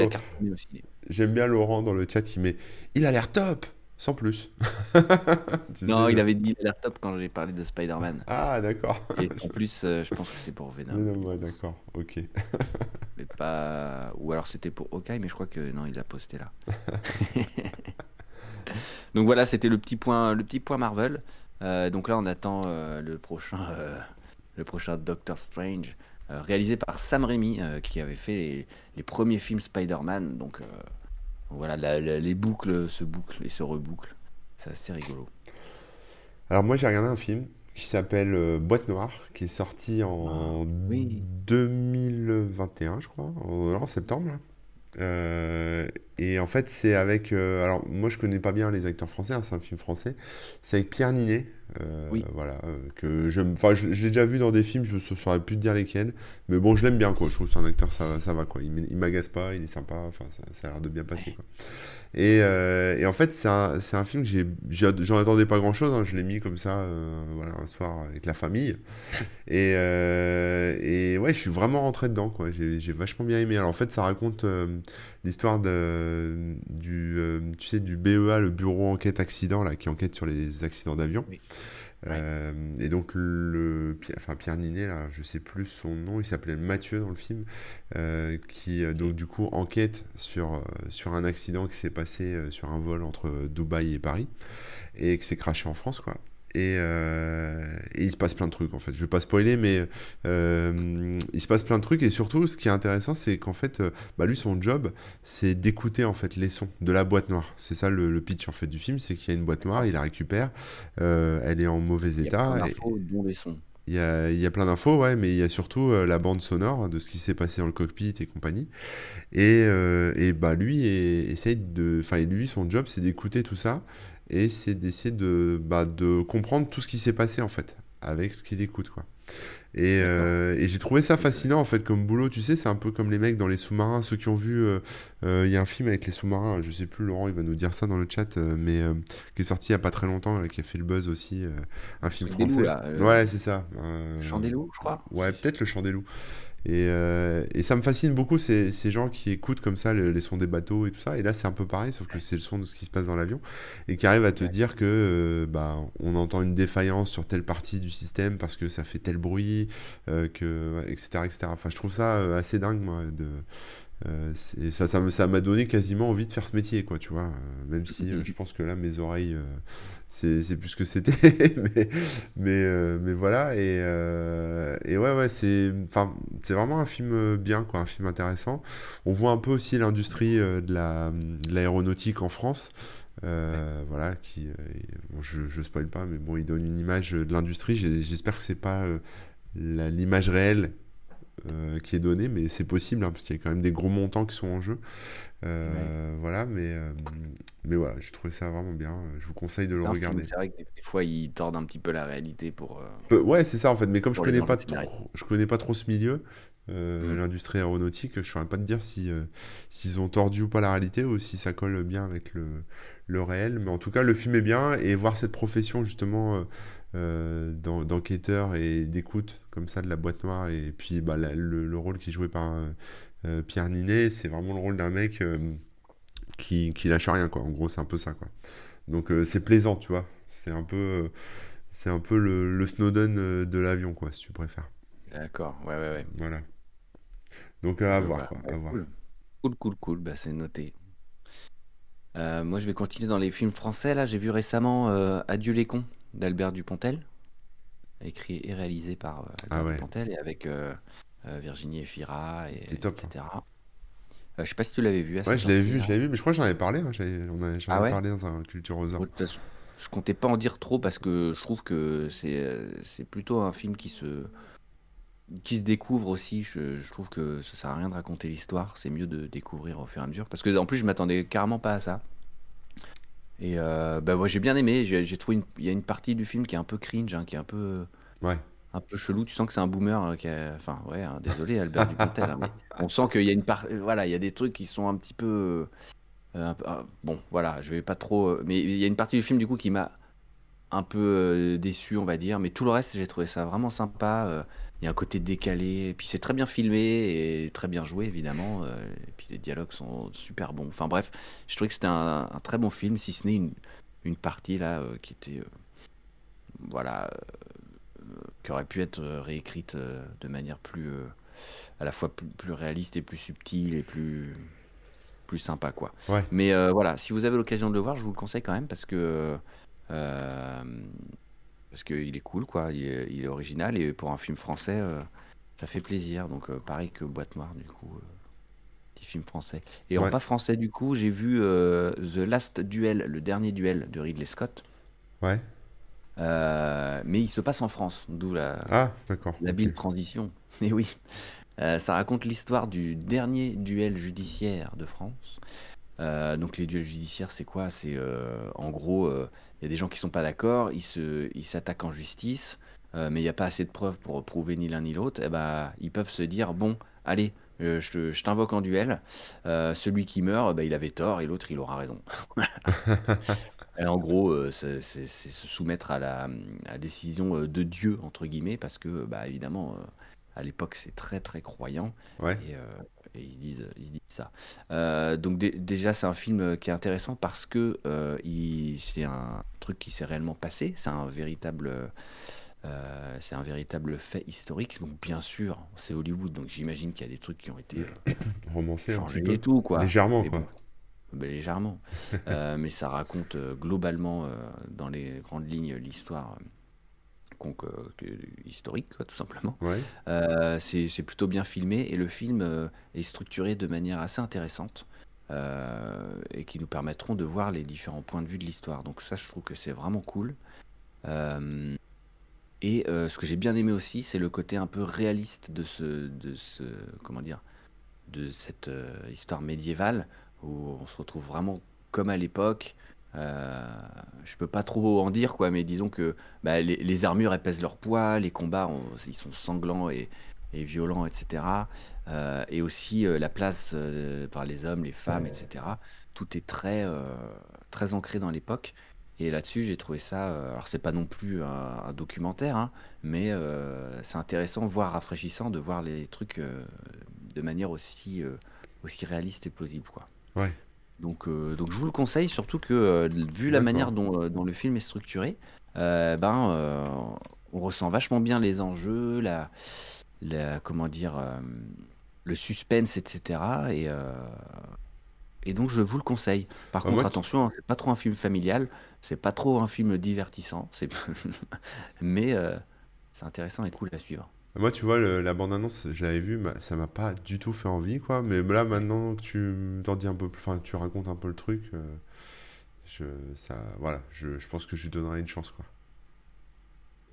J'aime bien Laurent dans le chat, il met Il a l'air top Sans plus. non, il avait dit Il a l'air top quand j'ai parlé de Spider-Man. Ah, d'accord. Et en plus, euh, je pense que c'est pour Venom. Venom, ouais, d'accord, ok. mais pas... Ou alors c'était pour Hawkeye, mais je crois que non, il l'a posté là. Donc voilà, c'était le petit point, le petit point Marvel. Euh, donc là, on attend le prochain, le prochain Doctor Strange, euh, réalisé par Sam Raimi, euh, qui avait fait les, les premiers films Spider-Man. Donc euh, voilà, la- la- les boucles se bouclent et se rebouclent. C'est assez rigolo. Alors moi j'ai regardé un film qui s'appelle Boîte Noire, qui est sorti en oui. 2021, je crois, en, en septembre. Euh, et en fait c'est avec... euh, alors moi je connais pas bien les acteurs français, hein, c'est un film français. C'est avec Pierre Ninet. euh, Oui. voilà, euh, que j'aime, enfin je, je l'ai déjà vu dans des films, je ne saurais plus te dire lesquels, mais bon je l'aime bien quoi, je trouve que c'est un acteur, ça, ça va quoi, il, il m'agace pas, il est sympa, enfin ça, ça a l'air de bien passer quoi. Et, euh, et en fait, c'est un, un film que j'en attendais pas grand-chose. hein, je l'ai mis comme ça, voilà, un soir avec la famille. Et, et ouais, je suis vraiment rentré dedans, quoi. J'ai, j'ai vachement bien aimé. Alors en fait, ça raconte l'histoire de, du, euh, tu sais, du BEA, le Bureau Enquête Accident, là, qui enquête sur les accidents d'avion. Oui. Euh, et donc le, enfin Pierre Ninet, là, je sais plus son nom, il s'appelait Mathieu dans le film, euh, qui donc du coup enquête sur, sur un accident qui s'est passé sur un vol entre Dubaï et Paris et qui s'est crashé en France quoi. Et, euh, et il se passe plein de trucs en fait. Je vais pas spoiler, mais euh, il se passe plein de trucs et surtout ce qui est intéressant, c'est qu'en fait, euh, bah, lui son job, c'est d'écouter en fait les sons de la boîte noire. C'est ça le, le pitch en fait du film, c'est qu'il y a une boîte noire, il la récupère, elle est en mauvais Il y a plein état. et- d'infos, dont les sons. il y a, il y a plein d'infos, ouais, mais il y a surtout euh, la bande sonore de ce qui s'est passé dans le cockpit et compagnie. Et, euh, et bah lui, et- essaye de, enfin lui, son job, c'est d'écouter tout ça et c'est d'essayer de, bah, de comprendre tout ce qui s'est passé en fait avec ce qu'il écoute, quoi. Et, euh, et j'ai trouvé ça fascinant en fait comme boulot, tu sais, c'est un peu comme les mecs dans les sous-marins, ceux qui ont vu, euh, euh, il y a un film avec les sous-marins, je sais plus, Laurent, il va nous dire ça dans le chat, euh, mais euh, qui est sorti il y a pas très longtemps, qui a fait le buzz aussi, euh, un film des loups, français. là. euh, Ouais, c'est ça. euh, Chant des loups, je crois. Ouais, peut-être le chant des loups. Et, euh, et ça me fascine beaucoup, ces, ces gens qui écoutent comme ça le- les sons des bateaux et tout ça. Et là, c'est un peu pareil, sauf que c'est le son de ce qui se passe dans l'avion. Et qui arrive à te Ouais. dire que euh, bah, on entend une défaillance sur telle partie du système parce que ça fait tel bruit, euh, que, etc., etc. Enfin, je trouve ça assez dingue, moi. De, ça, ça me- ça m'a donné quasiment envie de faire ce métier, quoi, tu vois. Même si euh, je pense que là, mes oreilles, c'est plus ce que c'était. mais, mais, euh, mais voilà. Et, euh, et ouais, ouais, c'est vraiment un film bien, quoi, un film intéressant. On voit un peu aussi l'industrie euh, de la, de l'aéronautique en France. euh, voilà, qui, bon, je, je spoil pas, mais bon, il donne une image de l'industrie. J'espère que c'est pas l'image réelle euh, qui est donnée, mais c'est possible, hein, parce qu'il y a quand même des gros montants qui sont en jeu. Euh, Voilà, mais, euh, mais voilà, j'ai trouvé ça vraiment bien. Je vous conseille de le regarder. c'est vrai que des fois, ils tordent un petit peu la réalité pour. Ouais, c'est ça en fait, mais comme je connais pas trop, je connais pas trop ce milieu, Mhm. l'industrie aéronautique, je saurais pas te dire si s'ils ont tordu ou pas la réalité ou si ça colle bien avec le, le réel, mais en tout cas le film est bien et voir cette profession justement d'enquêteur et d'écoute comme ça de la boîte noire et puis bah, la- le, le rôle qui est joué par euh, euh, Pierre Ninet, c'est vraiment le rôle d'un mec euh, qui, qui lâche rien quoi. En gros, c'est un peu ça quoi. Donc euh, c'est plaisant, tu vois. C'est un peu euh, c'est un peu le, le Snowden euh, de l'avion, quoi, si tu préfères. D'accord, ouais, ouais, ouais. Voilà. Donc euh, à Euh, voir, quoi, bah, à voir. cool. Cool, cool, cool, bah, c'est noté. Euh, moi, je vais continuer dans les films français. Là, j'ai vu récemment euh, Adieu les cons d'Albert Dupontel, écrit et réalisé par euh, Albert Ah ouais. Dupontel et avec euh, euh, Virginie Efira, et, C'est top, etc. Euh, je sais pas si tu l'avais vu à Ouais, je l'avais vu, je l'avais vu, mais je crois que j'en avais parlé, hein, j'en Ah avais ouais? parlé dans un Culture aux façon, Je comptais pas en dire trop parce que je trouve que c'est c'est plutôt un film qui se qui se découvre aussi. Je, je trouve que ça sert à rien de raconter l'histoire. C'est mieux de découvrir au fur et à mesure. Parce que en plus, je m'attendais carrément pas à ça. Et euh, bah ouais, j'ai bien aimé. J'ai trouvé il y a une partie du film qui est un peu cringe, hein, qui est un peu Ouais. un peu chelou. Tu sens que c'est un boomer euh, qui a... Enfin, ouais, hein, désolé Albert Dupontel, hein, mais on sent qu'il y a une part... Voilà, il y a des trucs qui sont un petit peu... euh, bon, voilà, je vais pas trop... euh, Mais il y a une partie du film, du coup, qui m'a un peu euh, déçu, on va dire. Mais tout le reste, j'ai trouvé ça vraiment sympa. Il y a un côté décalé. Et puis c'est très bien filmé et très bien joué, évidemment. euh, Et puis les dialogues sont super bons. Enfin bref, je trouvais que c'était un, un très bon film, si ce n'est une, une partie là euh, qui était... euh, voilà, qui aurait pu être réécrite de manière plus à la fois plus, plus réaliste et plus subtile et plus plus sympa quoi. Ouais. Mais voilà, si vous avez l'occasion de le voir, je vous le conseille quand même parce que parce qu'il est cool, quoi. Il est, il est original et pour un film français, euh, ça fait plaisir. Donc, euh, pareil que Boîte Noire, du coup, euh, petit film français. Et en pas français, du coup, j'ai vu The Last Duel, le dernier duel de Ridley Scott. ouais. Mais il se passe en France, d'où la, Ah, d'accord. la bille transition. Et oui, Euh, ça raconte l'histoire du dernier duel judiciaire de France. Euh, donc les duels judiciaires, c'est quoi? C'est euh, en gros, euh, il y a des gens qui sont pas d'accord, ils se, ils s'attaquent en justice, mais il n'y a pas assez de preuves pour prouver ni l'un ni l'autre. Et ben, ils peuvent se dire, bon, allez, je, t'invoque en duel. Celui qui meurt, bah, il avait tort et l'autre, il aura raison. Et en gros, c'est se soumettre à la, à la décision de Dieu, entre guillemets, parce que, bah, évidemment, à l'époque, c'est très, très croyant. Ouais, Et, euh, et ils disent, ils disent ça. Euh, donc dé- déjà, c'est un film euh, qui est intéressant parce que euh, c'est un truc qui s'est réellement passé. C'est un véritable, euh, c'est un véritable fait historique. Donc bien sûr, c'est Hollywood, donc j'imagine qu'il y a des trucs qui ont été euh, romancé un petit changés peu. et tout, quoi. Légèrement, Mais quoi. bon, ben, légèrement. Euh, mais ça raconte euh, globalement, euh, dans les grandes lignes, l'histoire euh, historique, quoi, tout simplement. Ouais, Euh, c'est plutôt bien filmé et le film euh, est structuré de manière assez intéressante euh, et qui nous permettront de voir les différents points de vue de l'histoire. Donc ça, je trouve que c'est vraiment cool. Euh, et euh, ce que j'ai bien aimé aussi, c'est le côté un peu réaliste de ce, de ce, comment dire, de cette histoire médiévale où on se retrouve vraiment comme à l'époque. Euh, je peux pas trop en dire quoi, mais disons que bah, les, armures elles pèsent leur poids, les combats ils sont sanglants et, violents, etc. Euh, et aussi euh, la place par les hommes, les femmes, etc. Tout est très très ancré dans l'époque. Et là-dessus, j'ai trouvé ça. alors, c'est pas non plus un, documentaire, hein, mais c'est intéressant, voire rafraîchissant, de voir les trucs de manière aussi aussi réaliste et plausible, quoi. ouais, Donc, euh, donc je vous le conseille, surtout que euh, vu la manière dont, euh, dont le film est structuré, euh, ben, euh, on ressent vachement bien les enjeux, la, la- comment dire, euh, le suspense, etc. Et, euh, et donc je vous le conseille. Par Bah, contre, moi, tu- attention, hein, c'est pas trop un film familial, c'est pas trop un film divertissant, c'est mais euh, c'est intéressant et cool à suivre. Moi, tu vois, le- la bande-annonce, je l'avais vue, ça m'a pas du tout fait envie, quoi. Mais là, maintenant que tu t'en dis un peu plus, enfin, tu racontes un peu le truc, euh, je, ça, voilà, je, je pense que je lui donnerai une chance, quoi.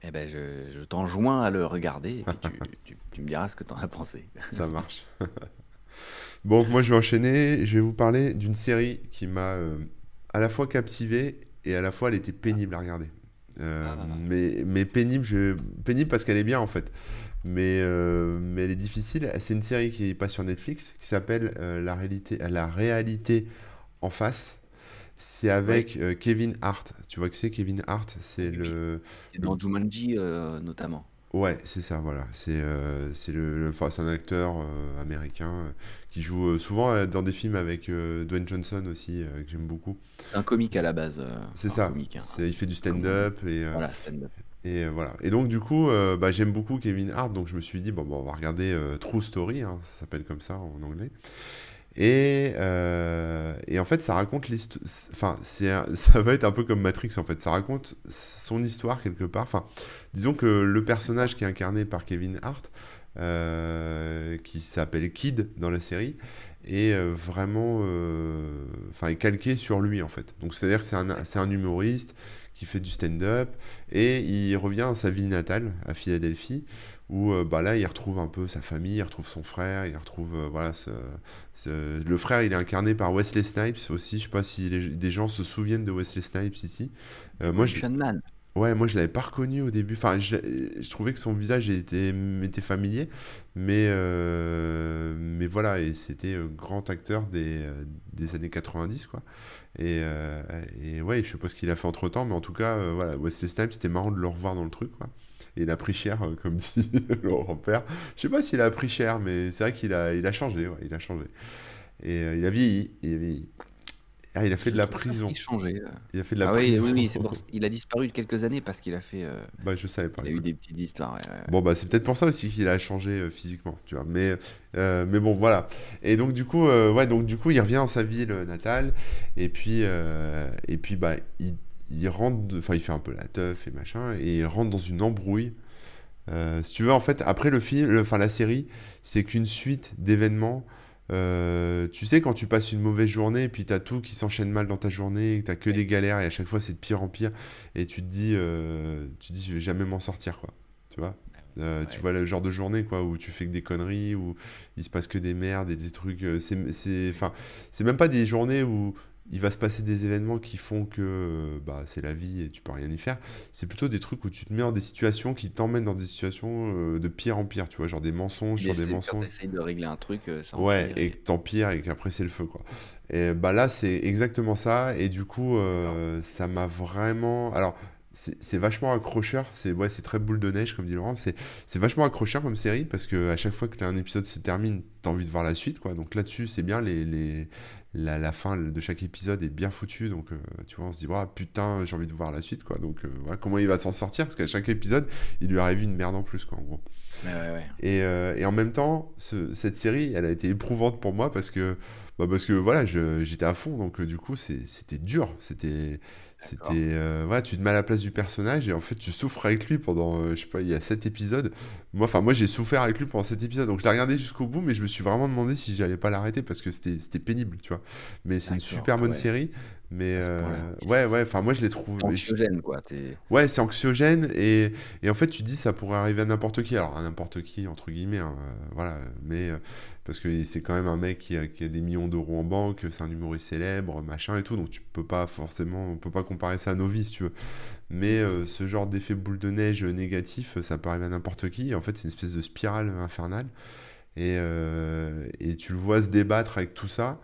Eh ben, je, je t'enjoins à le regarder et puis tu, tu- tu me diras ce que t'en as pensé. Ça marche. Bon, moi, je vais enchaîner. Je vais vous parler d'une série qui m'a euh, à la fois captivé et à la fois elle était pénible à regarder. Euh, Ah. mais, mais pénible, je... pénible parce qu'elle est bien en fait. Mais, euh, mais elle est difficile. C'est une série qui passe sur Netflix qui s'appelle euh, La réalité, La réalité en face. C'est avec euh, Kevin Hart. Tu vois que c'est Kevin Hart? C'est le, dans Jumanji, notamment. Ouais, c'est ça, voilà. C'est c'est le, le- enfin, un acteur américain qui joue souvent dans des films avec Dwayne Johnson aussi, que j'aime beaucoup. Un comique à la base. C'est ça. comique, hein, il fait du stand-up et, voilà, stand-up. Et euh, voilà. Et donc, du coup, euh, bah, j'aime beaucoup Kevin Hart, donc je me suis dit, bon, bah, on va regarder euh, True Story, hein, ça s'appelle comme ça en anglais. Et, et en fait, ça raconte l'histoire. Enfin, ça va être un peu comme Matrix en fait. Ça raconte son histoire quelque part. Enfin, disons que le personnage qui est incarné par Kevin Hart, qui s'appelle Kid dans la série, est vraiment, enfin, est calqué sur lui en fait. Donc, c'est-à-dire que c'est un, un humoriste qui fait du stand-up et il revient à sa ville natale, à Philadelphie, où euh, bah, là, il retrouve un peu sa famille, il retrouve son frère, il retrouve, euh, voilà, ce- ce- le frère, il est incarné par Wesley Snipes aussi. Je sais pas si les- des gens se souviennent de Wesley Snipes ici. Euh, moi, je, Man. Ouais, moi je l'avais pas reconnu au début. Enfin, je, je trouvais que son visage était, était familier, mais, euh, mais voilà, et c'était un grand acteur des, euh, des années 90, quoi. Et, euh, et ouais, je sais pas ce qu'il a fait entre temps, mais en tout cas, euh, voilà, Wesley Snipes, c'était marrant de le revoir dans le truc, quoi. Et il a pris cher, comme dit Laurent Père. Je sais pas s'il a pris cher, mais c'est vrai qu'il a, il a changé, ouais, il a changé. Et il a vieilli, il a vieilli. Ah, il a fait de la prison. s'il changeait. euh. Il a fait de la Ah oui, prison. oui, oui, c'est pour... il a disparu de quelques années parce qu'il a fait. euh, Bah, je savais pas. Il a eu des petites histoires. ouais. Bon, bah, c'est peut-être pour ça aussi qu'il a changé euh, physiquement, tu vois. Mais, euh, mais bon, voilà. Et donc, du coup, ouais, donc, du coup, il revient dans sa ville natale. Et puis, et puis bah, il, il rentre, enfin, il fait un peu la teuf et machin, et il rentre dans une embrouille. Si tu veux, en fait, après le film, enfin la série, c'est qu'une suite d'événements. Euh, tu sais, quand tu passes une mauvaise journée, et puis t'as tout qui s'enchaîne mal dans ta journée, que t'as que des galères, et à chaque fois c'est de pire en pire, et tu te dis, euh, tu te dis, je vais jamais m'en sortir, quoi. Tu vois? Euh, tu vois le genre de journée quoi où tu fais que des conneries où il se passe que des merdes et des trucs c'est c'est enfin c'est même pas des journées où il va se passer des événements qui font que bah c'est la vie et tu peux rien y faire c'est plutôt des trucs où tu te mets dans des situations qui t'emmènent dans des situations euh, de pire en pire tu vois genre des mensonges sur des tu mensonges essayes de régler un truc, euh, ça Ouais, et que t'empires et qu'après c'est le feu, quoi. Et bah là, c'est exactement ça. Et du coup, euh, ça m'a vraiment. Alors, c'est vachement accrocheur. C'est ouais, c'est très boule de neige, comme dit Laurent. C'est c'est vachement accrocheur comme série parce que à chaque fois que un épisode se termine, t'as envie de voir la suite, quoi. Donc là-dessus, c'est bien. Les, les, la, la fin de chaque épisode est bien foutue. Donc, euh, tu vois, on se dit, Ah, putain, j'ai envie de voir la suite, quoi. Donc, euh, comment il va s'en sortir? Parce qu'à chaque épisode, il lui arrive une merde en plus, quoi, en gros. Ouais, ouais, ouais. Et, euh, et en même temps, ce- cette série, elle a été éprouvante pour moi parce que, bah parce que voilà, j'étais à fond, donc du coup, c'était dur. C'était, c'était, euh, voilà, tu te mets à la place du personnage et en fait, tu souffres avec lui pendant, euh, je sais pas, il y a sept épisodes. Moi, enfin, moi, j'ai souffert avec lui pendant sept épisodes, donc je l'ai regardé jusqu'au bout, mais je me suis vraiment demandé si j'allais pas l'arrêter parce que c'était, pénible, tu vois. Mais c'est une super Ah bonne ouais. série. Mais euh, ouais, ouais, enfin, moi, je l'ai trouvé. Anxiogène, quoi. T'es... Ouais, c'est anxiogène et, et en fait tu te dis ça pourrait arriver à n'importe qui. Alors à n'importe qui entre guillemets, hein, euh, voilà. Mais euh, parce que c'est quand même un mec qui a, qui a des millions d'euros en banque, c'est un humoriste célèbre, machin et tout. Donc tu peux pas forcément, on peut pas comparer ça à nos vies si tu veux. Mais euh, ce genre d'effet boule de neige négatif, ça peut arriver à n'importe qui. En fait c'est une espèce de spirale infernale. Et, euh, et tu le vois se débattre avec tout ça.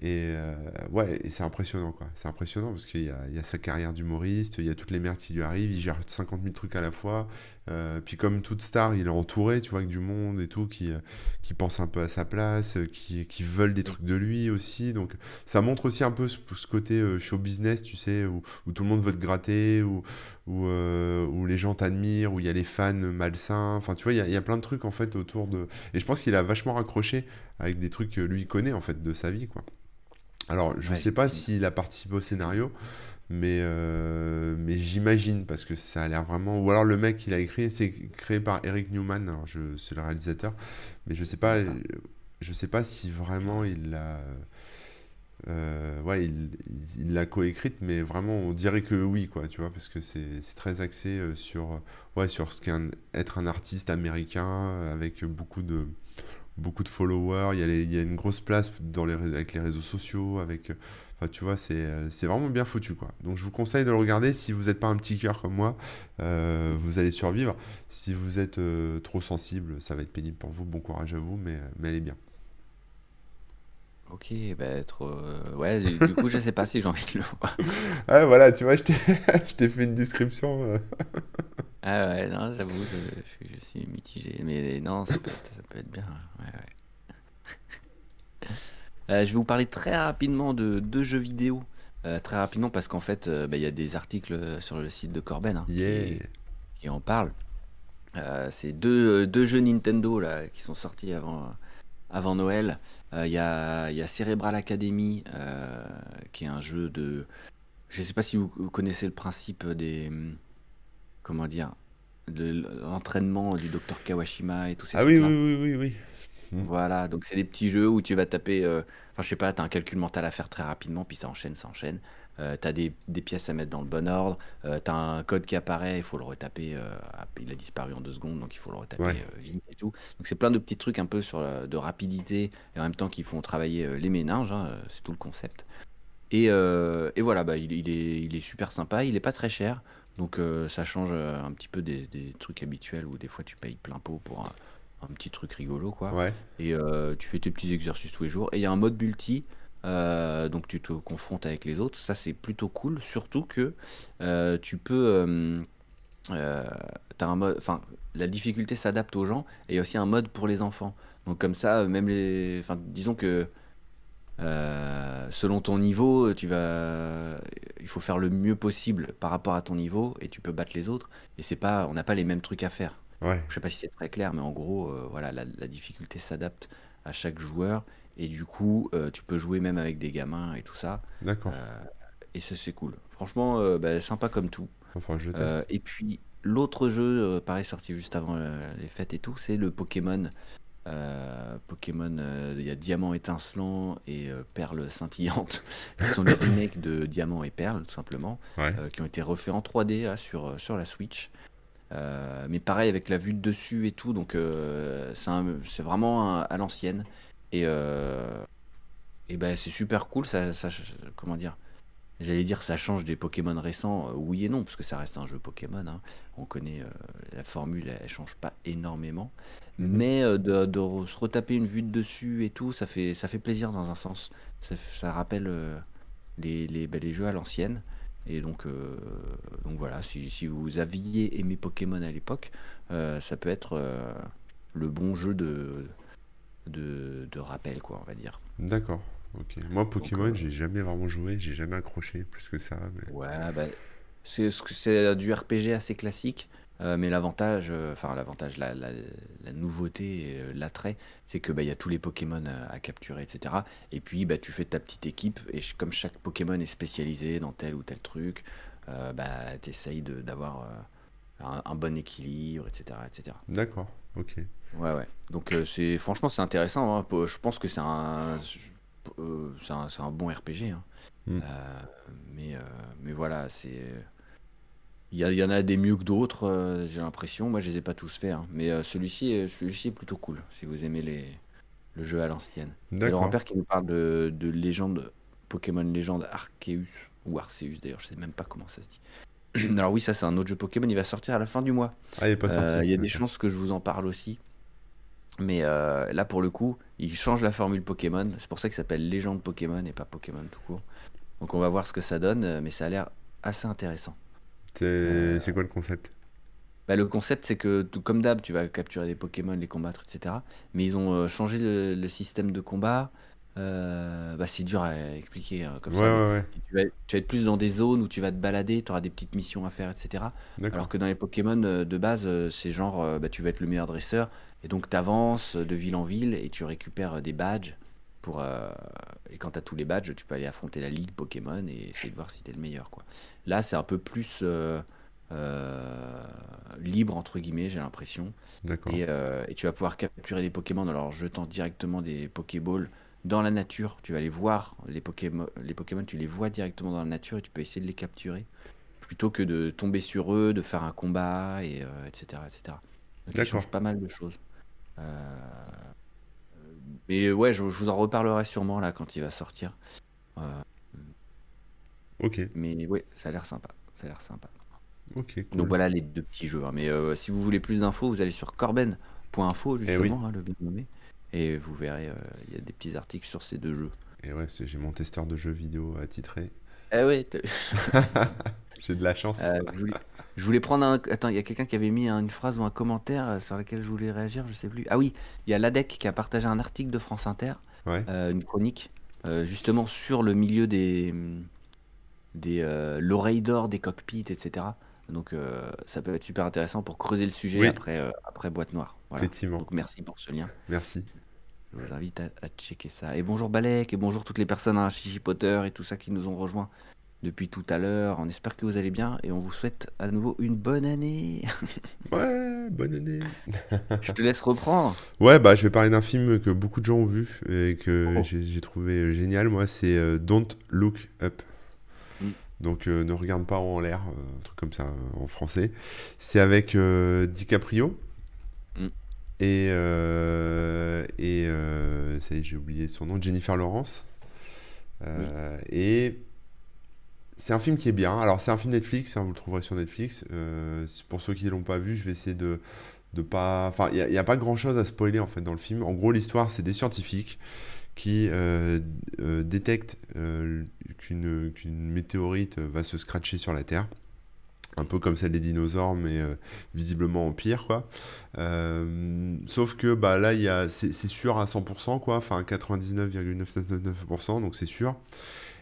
Et euh, ouais, c'est impressionnant quoi. C'est impressionnant parce qu'il y a, sa carrière d'humoriste, il y a toutes les merdes qui lui arrivent, il gère 50 000 trucs à la fois. Euh, puis comme toute star, il est entouré, tu vois, avec du monde et tout, qui, euh, qui pense un peu à sa place, qui, qui veulent des trucs de lui aussi. Donc ça montre aussi un peu ce, côté show business, tu sais, où, tout le monde veut te gratter, où, où, les gens t'admirent, où il y a les fans malsains. Enfin, tu vois, il y a, il y a plein de trucs en fait autour de... Et je pense qu'il a vachement raccroché avec des trucs que lui connaît en fait de sa vie, quoi. Alors, je Ouais, sais pas s'il a participé au scénario, mais, euh, mais j'imagine, parce que ça a l'air vraiment... Ou alors le mec qui l'a écrit, c'est créé par Eric Newman, alors je, c'est le réalisateur, mais je sais pas, D'accord. je sais pas si vraiment il l'a... euh, ouais, il l'a coécrite, mais vraiment, on dirait que oui, quoi, tu vois, parce que c'est c'est très axé euh, sur, ouais, sur ce qu'est un- être un artiste américain avec beaucoup de, beaucoup de followers, il y a, y a une grosse place dans les, avec les réseaux sociaux, avec, euh, enfin, tu vois, c'est euh, c'est vraiment bien foutu, quoi. Donc je vous conseille de le regarder si vous n'êtes pas un petit cœur comme moi, euh, vous allez survivre. Si vous êtes trop sensible, ça va être pénible pour vous, bon courage à vous, mais, mais est bien. Ok, bah, être... euh, Ouais, du du coup, je sais pas si j'ai envie de le voir. Ah voilà, tu vois, je t'ai je t'ai fait une description. euh. Ah ouais, non, j'avoue, je, je suis je suis mitigé. Mais non, ça peut être, ça peut être bien. Ouais, ouais. Euh, je vais vous parler très rapidement de deux jeux vidéo. Euh, très rapidement parce qu'en fait, euh, bah, il y a des articles sur le site de Corben hein, qui, Yeah. qui en parlent. Euh, c'est deux, deux jeux Nintendo là, qui sont sortis avant, avant Noël. Euh, Il y a, il y a Cerebral Academy, euh, qui est un jeu de... Je ne sais pas si vous, vous connaissez le principe des... Comment dire de l'entraînement du docteur Kawashima et tous ces Ah oui, oui, oui, oui, oui. Mm. Voilà, donc c'est des petits jeux où tu vas taper, euh, enfin je sais pas, tu as un calcul mental à faire très rapidement, puis ça enchaîne, ça enchaîne. Euh, tu as des, des pièces à mettre dans le bon ordre, euh, tu as un code qui apparaît, il faut le retaper, euh, il a disparu en deux secondes, donc il faut le retaper Ouais. euh, vite et tout. Donc c'est plein de petits trucs un peu sur la- de rapidité et en même temps qui font travailler euh, les méninges, hein, c'est tout le concept. Et, et voilà, bah, il, il est, il est super sympa, il est pas très cher, donc ça change un petit peu des, des trucs habituels où des fois tu payes plein pot pour un, un petit truc rigolo, quoi. Ouais. Et tu fais tes petits exercices tous les jours. Et il y a un mode multi, euh, donc tu te confrontes avec les autres. Ça, c'est plutôt cool, surtout que euh, tu peux. euh, euh, un mode, enfin, la difficulté s'adapte aux gens et il y a aussi un mode pour les enfants. Donc comme ça, même les, enfin, disons que selon ton niveau, tu vas, il faut faire le mieux possible par rapport à ton niveau et tu peux battre les autres. Et c'est pas, on n'a pas les mêmes trucs à faire. Ouais. Je sais pas si c'est très clair, mais en gros, voilà, la, la difficulté s'adapte à chaque joueur et du coup, euh, tu peux jouer même avec des gamins et tout ça. D'accord. Euh, et ça, c'est cool. Franchement, euh, bah, sympa comme tout. Enfin, je teste. et puis, l'autre jeu, pareil, sorti juste avant les fêtes et tout, c'est le Pokémon. Pokémon, il y a Diamant étincelant et Perle scintillante, qui sont les remakes de Diamant et Perle, tout simplement, Ouais. qui ont été refaits en 3D là, sur, sur la Switch. Mais pareil, avec la vue de dessus et tout, donc c'est vraiment un- à l'ancienne. Et, euh, et ben, c'est super cool, ça, ça- comment dire J'allais dire ça change des Pokémon récents, euh, oui et non, parce que ça reste un jeu Pokémon. hein. On connaît euh, la formule, elle change pas énormément. Mhm. Mais euh, de, se retaper une vue de dessus et tout, ça fait, ça fait plaisir dans un sens. Ça, rappelle euh, les, les, bah, les jeux à l'ancienne. Et donc, donc voilà, si, si vous aviez aimé Pokémon à l'époque, ça peut être le bon jeu de, de, de rappel, quoi, on va dire. D'accord. Ok. Moi, Pokémon, euh, j'ai jamais vraiment joué, j'ai jamais accroché plus que ça. mais- Ouais, bah, c'est ce que- c'est du RPG assez classique, euh, mais l'avantage, euh, enfin l'avantage, la, la- la nouveauté et euh, l'attrait, c'est que bah, il y a tous les Pokémon à capturer, etc. Et puis bah, tu fais ta petite équipe, et comme chaque Pokémon est spécialisé dans tel ou tel truc, bah, tu essayes d'avoir un, un bon équilibre, etc. etc. D'accord. Ok. Ouais, ouais. Donc euh, c'est franchement c'est intéressant. hein. Je pense que c'est un, euh, c'est un, c'est un bon RPG. hein. Mm. Euh, mais, mais voilà, c'est. Il y, en a des mieux que d'autres, j'ai l'impression. Moi, je les ai pas tous faits. hein. Mais celui-ci, est- celui-ci est plutôt cool si vous aimez les, le jeu à l'ancienne. Et Laurent D'accord. Père qui nous parle de, de légende, Pokémon légende Arceus, ou Arceus d'ailleurs, je sais même pas comment ça se dit. Alors oui, ça c'est un autre jeu Pokémon, il va sortir à la fin du mois. Ah, il est pas Euh, sorti. Il y a des chances que je vous en parle aussi. Mais euh, là, pour le coup, il change la formule Pokémon. C'est pour ça qu'il s'appelle Légende Pokémon et pas Pokémon tout court. Donc on va voir ce que ça donne, euh, mais ça a l'air assez intéressant. C'est quoi le concept? Bah, le concept, c'est que tout comme d'hab, tu vas capturer des Pokémon, les combattre, etc. Mais ils ont euh, changé le, le système de combat. Euh, bah, c'est dur à expliquer euh, comme Ouais, ça, mais ouais, ouais. tu vas, tu vas être plus dans des zones où tu vas te balader, tu auras des petites missions à faire, etc. Alors que dans les Pokémon euh, de base, euh, c'est genre bah, tu vas être le meilleur dresseur et donc tu avances de ville en ville et tu récupères des badges. Pour, et quand tu as tous les badges, tu peux aller affronter la ligue Pokémon et essayer de voir si tu es le meilleur. Quoi. Là, c'est un peu plus libre, entre guillemets, j'ai l'impression. Et, et tu vas pouvoir capturer des Pokémon en leur jetant directement des Pokéballs dans la nature. Tu vas les voir, les Pokémon, les Pokémon, tu les vois directement dans la nature et tu peux essayer de les capturer. Plutôt que de tomber sur eux, de faire un combat, et, euh, etc., etc. Donc D'accord. change pas mal de choses. Euh, Mais ouais, je, je vous en reparlerai sûrement là quand il va sortir. Euh, Ok. mais ouais, ça a l'air sympa. Ça a l'air sympa. Ok, Donc voilà les deux petits jeux. hein. Mais euh, si vous voulez plus d'infos, vous allez sur corben.info Eh oui. justement, hein, le bien nommé. Et vous verrez, euh, il y a des petits articles sur ces deux jeux. Et ouais, j'ai mon testeur de jeux vidéo attitré. Ah ouais, J'ai de la chance. euh, je, voulais, je voulais prendre un... Attends, il y a quelqu'un qui avait mis un- une phrase ou un commentaire euh, sur lequel je voulais réagir, je sais plus. Ah oui, il y a l'ADEC qui a partagé un article de France Inter, Ouais. une chronique, justement sur le milieu des... des euh, l'oreille d'or des cockpits, etc. Donc euh, ça peut être super intéressant pour creuser le sujet Oui. après, euh, après Boîte Noire. Voilà. Effectivement. Donc merci pour ce lien. Merci. Je vous invite à, à checker ça. Et bonjour Balek, et bonjour toutes les personnes à Chichi Potter et tout ça qui nous ont rejoints depuis tout à l'heure. On espère que vous allez bien et on vous souhaite à nouveau une bonne année. Ouais, bonne année. Je te laisse reprendre. Ouais, bah je vais parler d'un film que beaucoup de gens ont vu et que Oh. j'ai trouvé euh, génial. Moi, c'est euh, Don't Look Up. Mm. Donc, euh, ne regarde pas en l'air, un truc comme ça en français. C'est avec euh, DiCaprio. Et, euh, et euh, ça y est, j'ai oublié son nom, Jennifer Lawrence. Euh, Et c'est un film qui est bien. Alors, c'est un film Netflix, hein, vous le trouverez sur Netflix. Pour ceux qui ne l'ont pas vu, je vais essayer de, de pas. Enfin, il n'y a, pas grand chose à spoiler en fait dans le film. En gros, l'histoire, c'est des scientifiques qui détectent qu'une qu'une météorite va se scratcher sur la Terre. Un peu comme celle des dinosaures, mais euh, visiblement en pire, quoi. Euh, sauf que bah, là, y a- c'est sûr à 100%, quoi. Enfin, 99,999%, donc c'est sûr.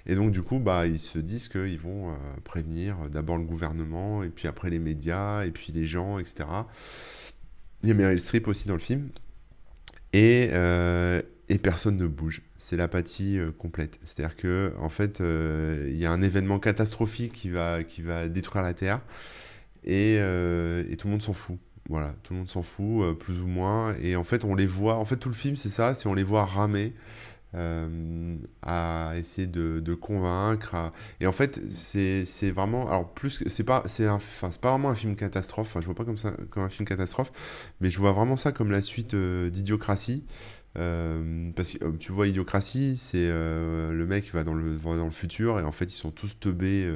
Et donc, du coup, bah, ils se disent qu'ils vont euh, prévenir d'abord le gouvernement, et puis après les médias, et puis les gens, etc. Il y a Meryl Streep aussi dans le film. Et, et personne ne bouge. C'est l'apathie euh, complète. C'est-à-dire que en fait, euh, il y a un événement catastrophique qui va, qui va détruire la Terre et, euh, et tout le monde s'en fout. Voilà, tout le monde s'en fout, plus ou moins. Et en fait, on les voit. En fait, tout le film, c'est ça, c'est on les voit ramer. à essayer de, convaincre et en fait c'est vraiment alors plus c'est pas enfin c'est pas vraiment un film catastrophe enfin, je vois pas comme ça comme un film catastrophe mais je vois vraiment ça comme la suite d'Idiocratie euh, parce que euh, tu vois, Idiocratie, c'est euh, le mec qui va dans le, dans le futur et en fait ils sont tous teubés,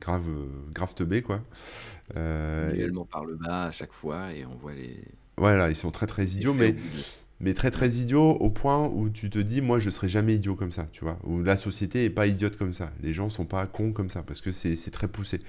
grave, grave teubés quoi. Également par le bas à chaque fois et on voit les. Voilà, ils sont très très idiots, mais, mais très très idiots au point où tu te dis, moi je serais jamais idiot comme ça, tu vois. Où la société est pas idiote comme ça. Les gens sont pas cons comme ça parce que c'est très poussé.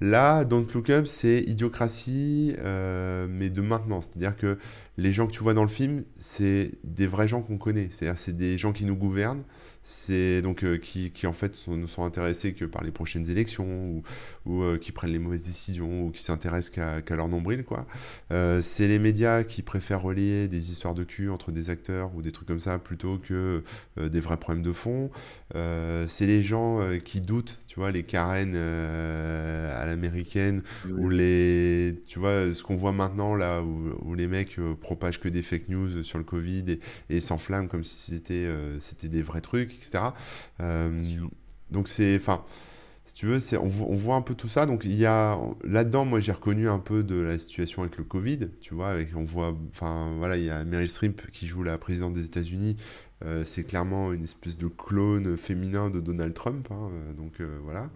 Là, Don't Look Up, c'est idiocratie, mais de maintenant. C'est-à-dire que les gens que tu vois dans le film, c'est des vrais gens qu'on connaît. C'est-à-dire c'est des gens qui nous gouvernent, c'est donc euh, qui, qui, en fait ne sont intéressés que par les prochaines élections ou, euh, qui prennent les mauvaises décisions ou qui s'intéressent qu'à leur nombril quoi. Euh, c'est les médias qui préfèrent relier des histoires de cul entre des acteurs ou des trucs comme ça plutôt que des vrais problèmes de fond. C'est les gens qui doutent, tu vois, les Karen à l'américaine ou les, tu vois, ce qu'on voit maintenant là où, où les mecs propagent que des fake news sur le Covid et, et s'enflamment comme si c'était c'était des vrais trucs etc. Euh, donc c'est, enfin, si tu veux, c'est, on, voit un peu tout ça. Donc il y a là-dedans, moi j'ai reconnu un peu de la situation avec le Covid, tu vois, avec, on voit, enfin voilà, il y a Meryl Streep qui joue la présidente des États-Unis. Euh, c'est clairement une espèce de clone féminin de Donald Trump, hein, euh, donc voilà.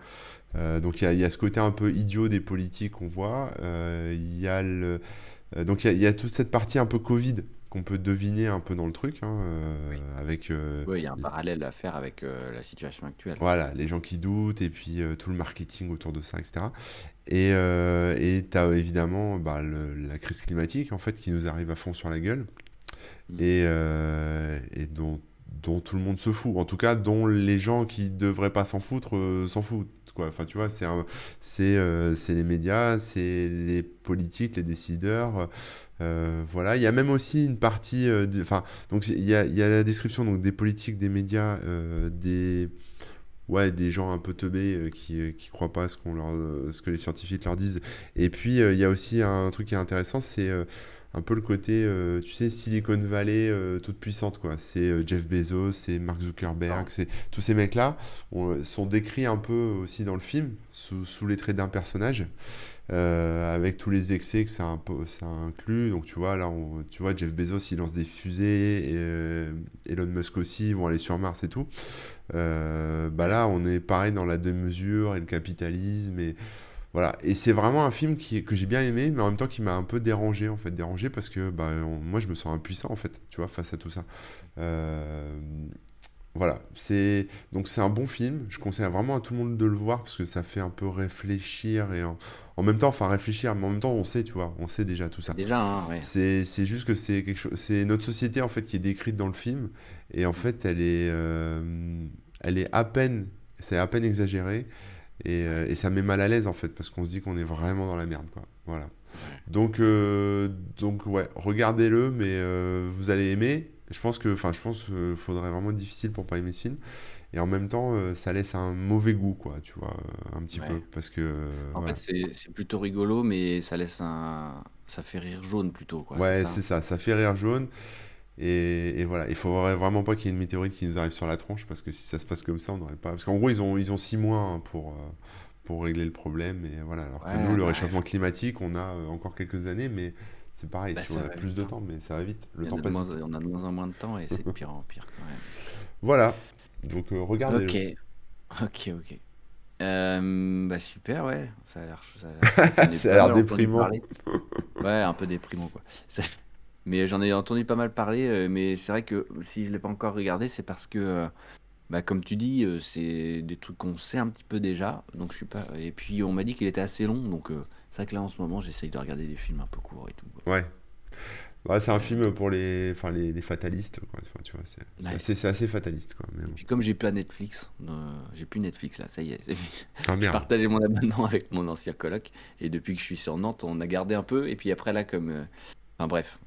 donc il y, y, a ce côté un peu idiot des politiques qu'on voit. Il y a le, donc il y, y, a toute cette partie un peu Covid qu'on peut deviner un peu dans le truc, hein, euh, avec... Euh, oui, il y a un parallèle à faire avec euh, la situation actuelle. Voilà, les gens qui doutent, et puis tout le marketing autour de ça, etc. Et tu as évidemment bah, la crise climatique, en fait, qui nous arrive à fond sur la gueule, mmh. et, et dont, tout le monde se fout. En tout cas, dont les gens qui devraient pas s'en foutre s'en foutent. Quoi. Enfin, tu vois, c'est les médias, c'est les politiques, les décideurs, euh, voilà, il y a même aussi une partie, euh, donc il y a, la description donc des politiques, des médias, euh, des ouais, des gens un peu teubés qui qui croient pas ce qu'on leur, ce que les scientifiques leur disent. Et puis il y a aussi un truc qui est intéressant, c'est un peu le côté, tu sais, Silicon Valley toute puissante quoi. C'est Jeff Bezos, c'est Mark Zuckerberg, ah. c'est tous ces mecs là sont décrits un peu aussi dans le film sous, sous les traits d'un personnage. Euh, avec tous les excès que ça, ça, inclut. Donc tu vois, là, on, tu vois, Jeff Bezos, il lance des fusées, et euh, Elon Musk aussi, ils vont aller sur Mars et tout. Euh, bah là, on est pareil dans la démesure et le capitalisme. Et, voilà. et c'est vraiment un film qui, que j'ai bien aimé, mais en même temps qui m'a un peu dérangé, en fait, dérangé parce que bah, moi, je me sens impuissant, en fait, tu vois, face à tout ça. Voilà, c'est donc c'est un bon film. Je conseille vraiment à tout le monde de le voir parce que ça fait un peu réfléchir et en, en même temps, enfin réfléchir, mais en même temps, on sait, tu vois, on sait déjà tout ça. Déjà, hein, C'est juste que c'est quelque chose, c'est notre société en fait qui est décrite dans le film, et en fait, elle est, euh, elle est à peine, c'est à peine exagéré, et, euh, et, ça met mal à l'aise en fait, parce qu'on se dit qu'on est vraiment dans la merde, quoi. Voilà. Donc, euh, donc ouais, regardez-le, mais vous allez aimer. Je pense que, enfin, je pense qu'il faudrait vraiment être difficile pour pas aimer ce film. Et en même temps, euh, ça laisse un mauvais goût, quoi, tu vois, un petit peu. Parce que. En fait, c'est plutôt rigolo, mais ça laisse un. Ça fait rire jaune plutôt, quoi. Ouais, c'est ça, ça fait rire jaune. Et, et voilà, il faudrait vraiment pas qu'il y ait une météorite qui nous arrive sur la tronche, parce que si ça se passe comme ça, on n'aurait pas. Parce qu'en gros, ils ont, ils ont six mois hein, pour, euh, pour régler le problème. Et voilà, alors que nous, le réchauffement climatique, on a euh, encore quelques années, mais c'est pareil, bah, on a plus de temps, mais ça va vite. Le temps passe. on a de moins en moins de temps et c'est de pire en pire quand même. Voilà, donc euh, regardez. Ok, ok, ok. Euh, bah super, ouais. Ça a l'air, ça a l'air déprimant. Ouais, un peu déprimant quoi. Mais j'en ai entendu pas mal parler. Euh, mais c'est vrai que si je l'ai pas encore regardé, c'est parce que, bah, comme tu dis, c'est des trucs qu'on sait un petit peu déjà. Donc je suis pas. Et puis on m'a dit qu'il était assez long. Donc c'est vrai que là en ce moment, j'essaye de regarder des films un peu courts et tout. Ouais c'est un film pour les, enfin, les, les fatalistes. Quoi. tu vois, c'est, assez, fataliste. Quoi. Mais puis comme j'ai plus Netflix, euh, j'ai plus Netflix là, ça y est. Ah, je partageais mon abonnement avec mon ancien coloc et depuis que je suis sur Nantes, on a gardé un peu. Et puis après là, comme, euh, enfin bref,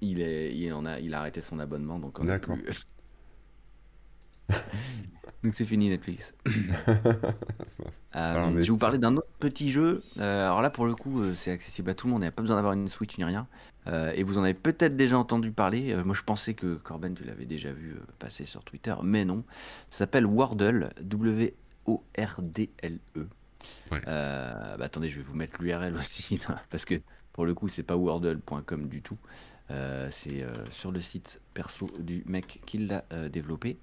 Il est, il en a, il a arrêté son abonnement, donc on D'accord. plus. Donc c'est fini Netflix. Euh, je vais vous parler d'un autre petit jeu. Euh, alors là, pour le coup, euh, c'est accessible à tout le monde. Il n'y a pas besoin d'avoir une Switch ni rien. Euh, et vous en avez peut-être déjà entendu parler. Moi, je pensais que Corben, tu l'avais déjà vu passer sur Twitter, mais non. Ça s'appelle Wordle, W-O-R-D-L-E. Ouais. Bah, attendez, je vais vous mettre l'URL aussi, parce que pour le coup, c'est pas wordle.com du tout. Euh, c'est euh, sur le site perso du mec qui l'a euh, développé.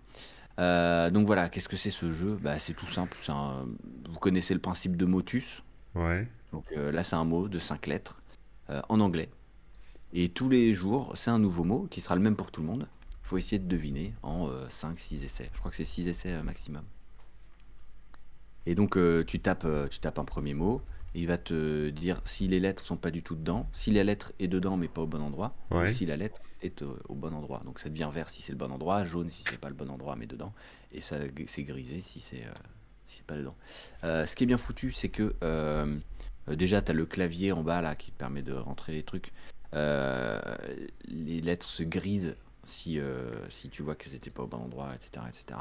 Donc voilà, qu'est-ce que c'est ce jeu? Bah, C'est tout simple. un- Vous connaissez le principe de motus? Ouais. Donc là, c'est un mot de 5 lettres en anglais. Et tous les jours, c'est un nouveau mot qui sera le même pour tout le monde. Il faut essayer de deviner en 5-6 essais. Je crois que c'est 6 essais maximum. Et donc, tu, tapes, tu tapes un premier mot. Il va te dire si les lettres sont pas du tout dedans, si la lettre est dedans mais pas au bon endroit, ou Ouais. si la lettre est euh, au bon endroit. Donc ça devient vert si c'est le bon endroit, jaune si c'est pas le bon endroit mais dedans, et ça c'est grisé si c'est euh, si pas dedans. Euh, ce qui est bien foutu, c'est que euh, déjà tu as le clavier en bas là qui te permet de rentrer les trucs. Les lettres se grisent si, si tu vois qu'elles n'étaient pas au bon endroit, etc. etc.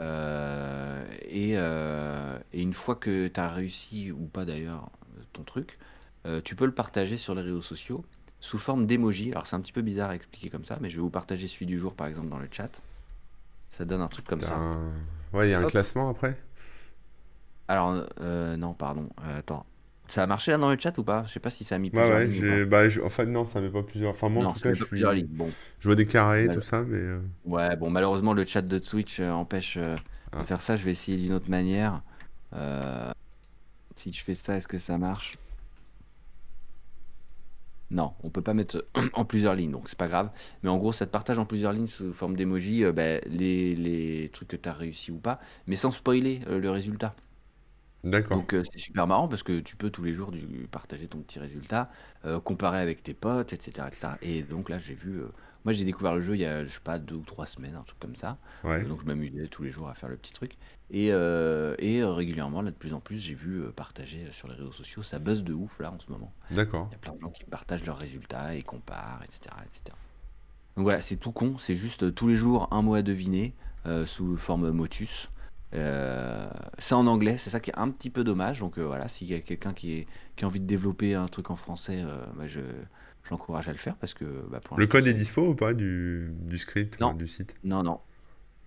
Euh, et, euh, et une fois que tu as réussi, ou pas d'ailleurs, ton truc, euh, tu peux le partager sur les réseaux sociaux sous forme d'emoji. Alors c'est un petit peu bizarre à expliquer comme ça, mais je vais vous partager celui du jour par exemple dans le chat. Ça donne un truc comme ça. un- Ouais, il y a un classement après? Alors, euh, non, pardon. Euh, attends. Ça a marché là dans le chat ou pas? Je sais pas si ça a mis plusieurs ouais. lignes. Bah, je- En fait, non, ça met pas plusieurs. Enfin, moi, en tout ça cas, je suis. lignes. Bon, Je vois des carrés, Mal- tout ça, mais. euh, ouais, bon, malheureusement le chat de Twitch euh, empêche euh, Ah. de faire ça. Je vais essayer d'une autre manière. Euh, si je fais ça, est-ce que ça marche? Non, on peut pas mettre en plusieurs lignes, donc c'est pas grave. Mais en gros, ça te partage en plusieurs lignes sous forme d'emoji euh, ben, les, les trucs que tu as réussi ou pas, mais sans spoiler le résultat. D'accord. Donc euh, c'est super marrant parce que tu peux tous les jours du, partager ton petit résultat, euh, comparer avec tes potes, etc. etc. Et donc là, j'ai vu. euh, moi, j'ai découvert le jeu il y a, je sais pas, deux ou trois semaines, un truc comme ça. Ouais. Donc je m'amusais tous les jours à faire le petit truc. Et, et régulièrement, là, de plus en plus, j'ai vu partager sur les réseaux sociaux. Ça buzz de ouf là en ce moment. D'accord. Il y a plein de gens qui partagent leurs résultats et comparent, etc. etc. Donc voilà, c'est tout con, c'est juste tous les jours un mot à deviner sous forme motus. Euh, c'est en anglais, c'est ça qui est un petit peu dommage. Donc euh, voilà, s'il y a quelqu'un qui, est- qui a envie de développer un truc en français, euh, bah, je, j'encourage à le faire parce que bah, pour Le code est dispo ou pas du, du script, Non. du site? Non, non,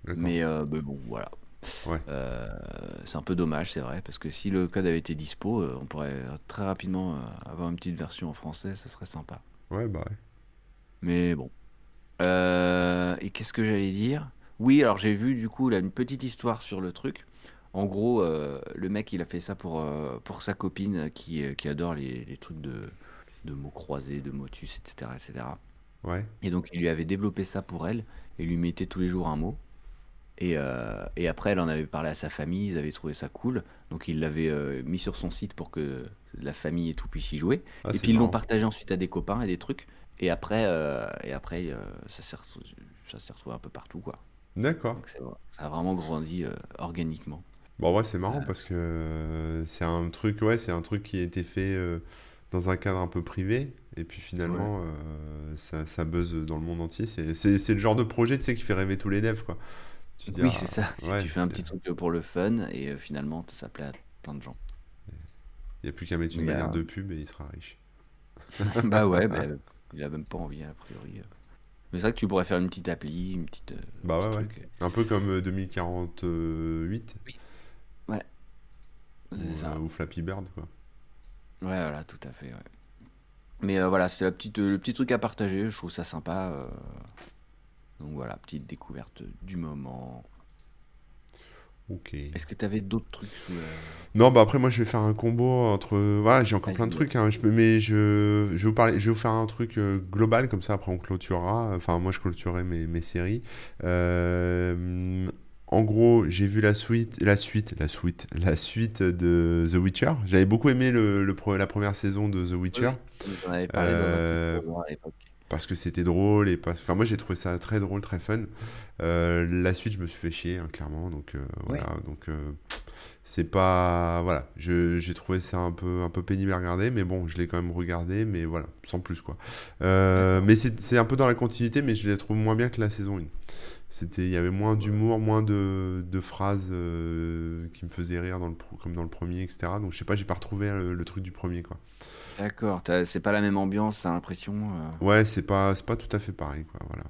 mais, euh, mais bon, voilà. Ouais. Euh, c'est un peu dommage, c'est vrai, parce que si le code avait été dispo, on pourrait très rapidement avoir une petite version en français, ce serait sympa. Ouais, bah ouais. Mais bon. Et qu'est-ce que j'allais dire? Oui, alors j'ai vu du coup là une petite histoire sur le truc. En gros, euh, le mec il a fait ça pour, euh, pour sa copine qui, euh, qui adore les, les trucs de, de mots croisés, de motus, etc., etc. Ouais. Et donc il lui avait développé ça pour elle et lui mettait tous les jours un mot. Et, et après, elle en avait parlé à sa famille, ils avaient trouvé ça cool. Donc il l'avait mis sur son site pour que la famille et tout puisse y jouer. Ah, Et puis ils l'ont partagé ensuite à des copains et des trucs. Et après, et après ça s'est retrouvé un peu partout, quoi. D'accord. Donc c'est- ça a vraiment grandi euh, organiquement. Bon, ouais, c'est marrant Euh. parce que euh, c'est un truc, ouais, c'est un truc qui a été fait euh, dans un cadre un peu privé. Et puis finalement, euh, ça, ça buzz dans le monde entier. C'est, c'est, c'est le genre de projet, tu sais, qui fait rêver tous les devs, quoi. Tu dis, Oui, ah, c'est ça. Si ouais, tu fais un petit truc pour le fun et euh, finalement ça plaît à plein de gens. Il n'y a plus qu'à mettre une Mais, bannière euh, de pub et il sera riche. bah ouais, bah, il a même pas envie a priori. Mais c'est vrai que tu pourrais faire une petite appli, une petite. euh, Bah un ouais, ouais. Un peu comme euh, 2048 euh, ou, C'est ça. euh, ou Flappy Bird, quoi. Ouais, voilà, tout à fait. ouais. Mais euh, voilà, c'était la petite, le petit truc à partager. Je trouve ça sympa. euh. Donc voilà, petite découverte du moment. Ok. Est-ce que tu avais d'autres trucs sous la- Non, bah après, moi, je vais faire un combo entre. Voilà, j'ai encore plein de trucs, hein, je peux... mais je... je vais vous parler... je vais vous faire un truc euh, global, comme ça, après, on clôturera. Enfin, moi, je clôturerai mes, mes séries. Euh, En gros, j'ai vu la suite, la suite, la suite, la suite de The Witcher. J'avais beaucoup aimé le, le la première saison de The Witcher. Oui, On avait parlé dans un Euh, à l'époque. Parce que c'était drôle et parce... enfin moi j'ai trouvé ça très drôle très fun Euh, la suite je me suis fait chier hein, clairement donc euh, voilà donc euh, c'est pas. Voilà, j'ai trouvé ça un peu, un peu pénible à regarder, mais bon, je l'ai quand même regardé, mais voilà, sans plus quoi. Mais c'est un peu dans la continuité, mais je la trouve moins bien que la saison 1. C'était, il y avait moins d'humour, moins de, de phrases qui me faisaient rire dans le, pro- comme dans le premier, etc. Donc je sais pas, j'ai pas retrouvé le, le truc du premier quoi. D'accord. C'est pas la même ambiance, t'as l'impression. euh, Ouais, c'est pas, pas tout à fait pareil quoi. Voilà.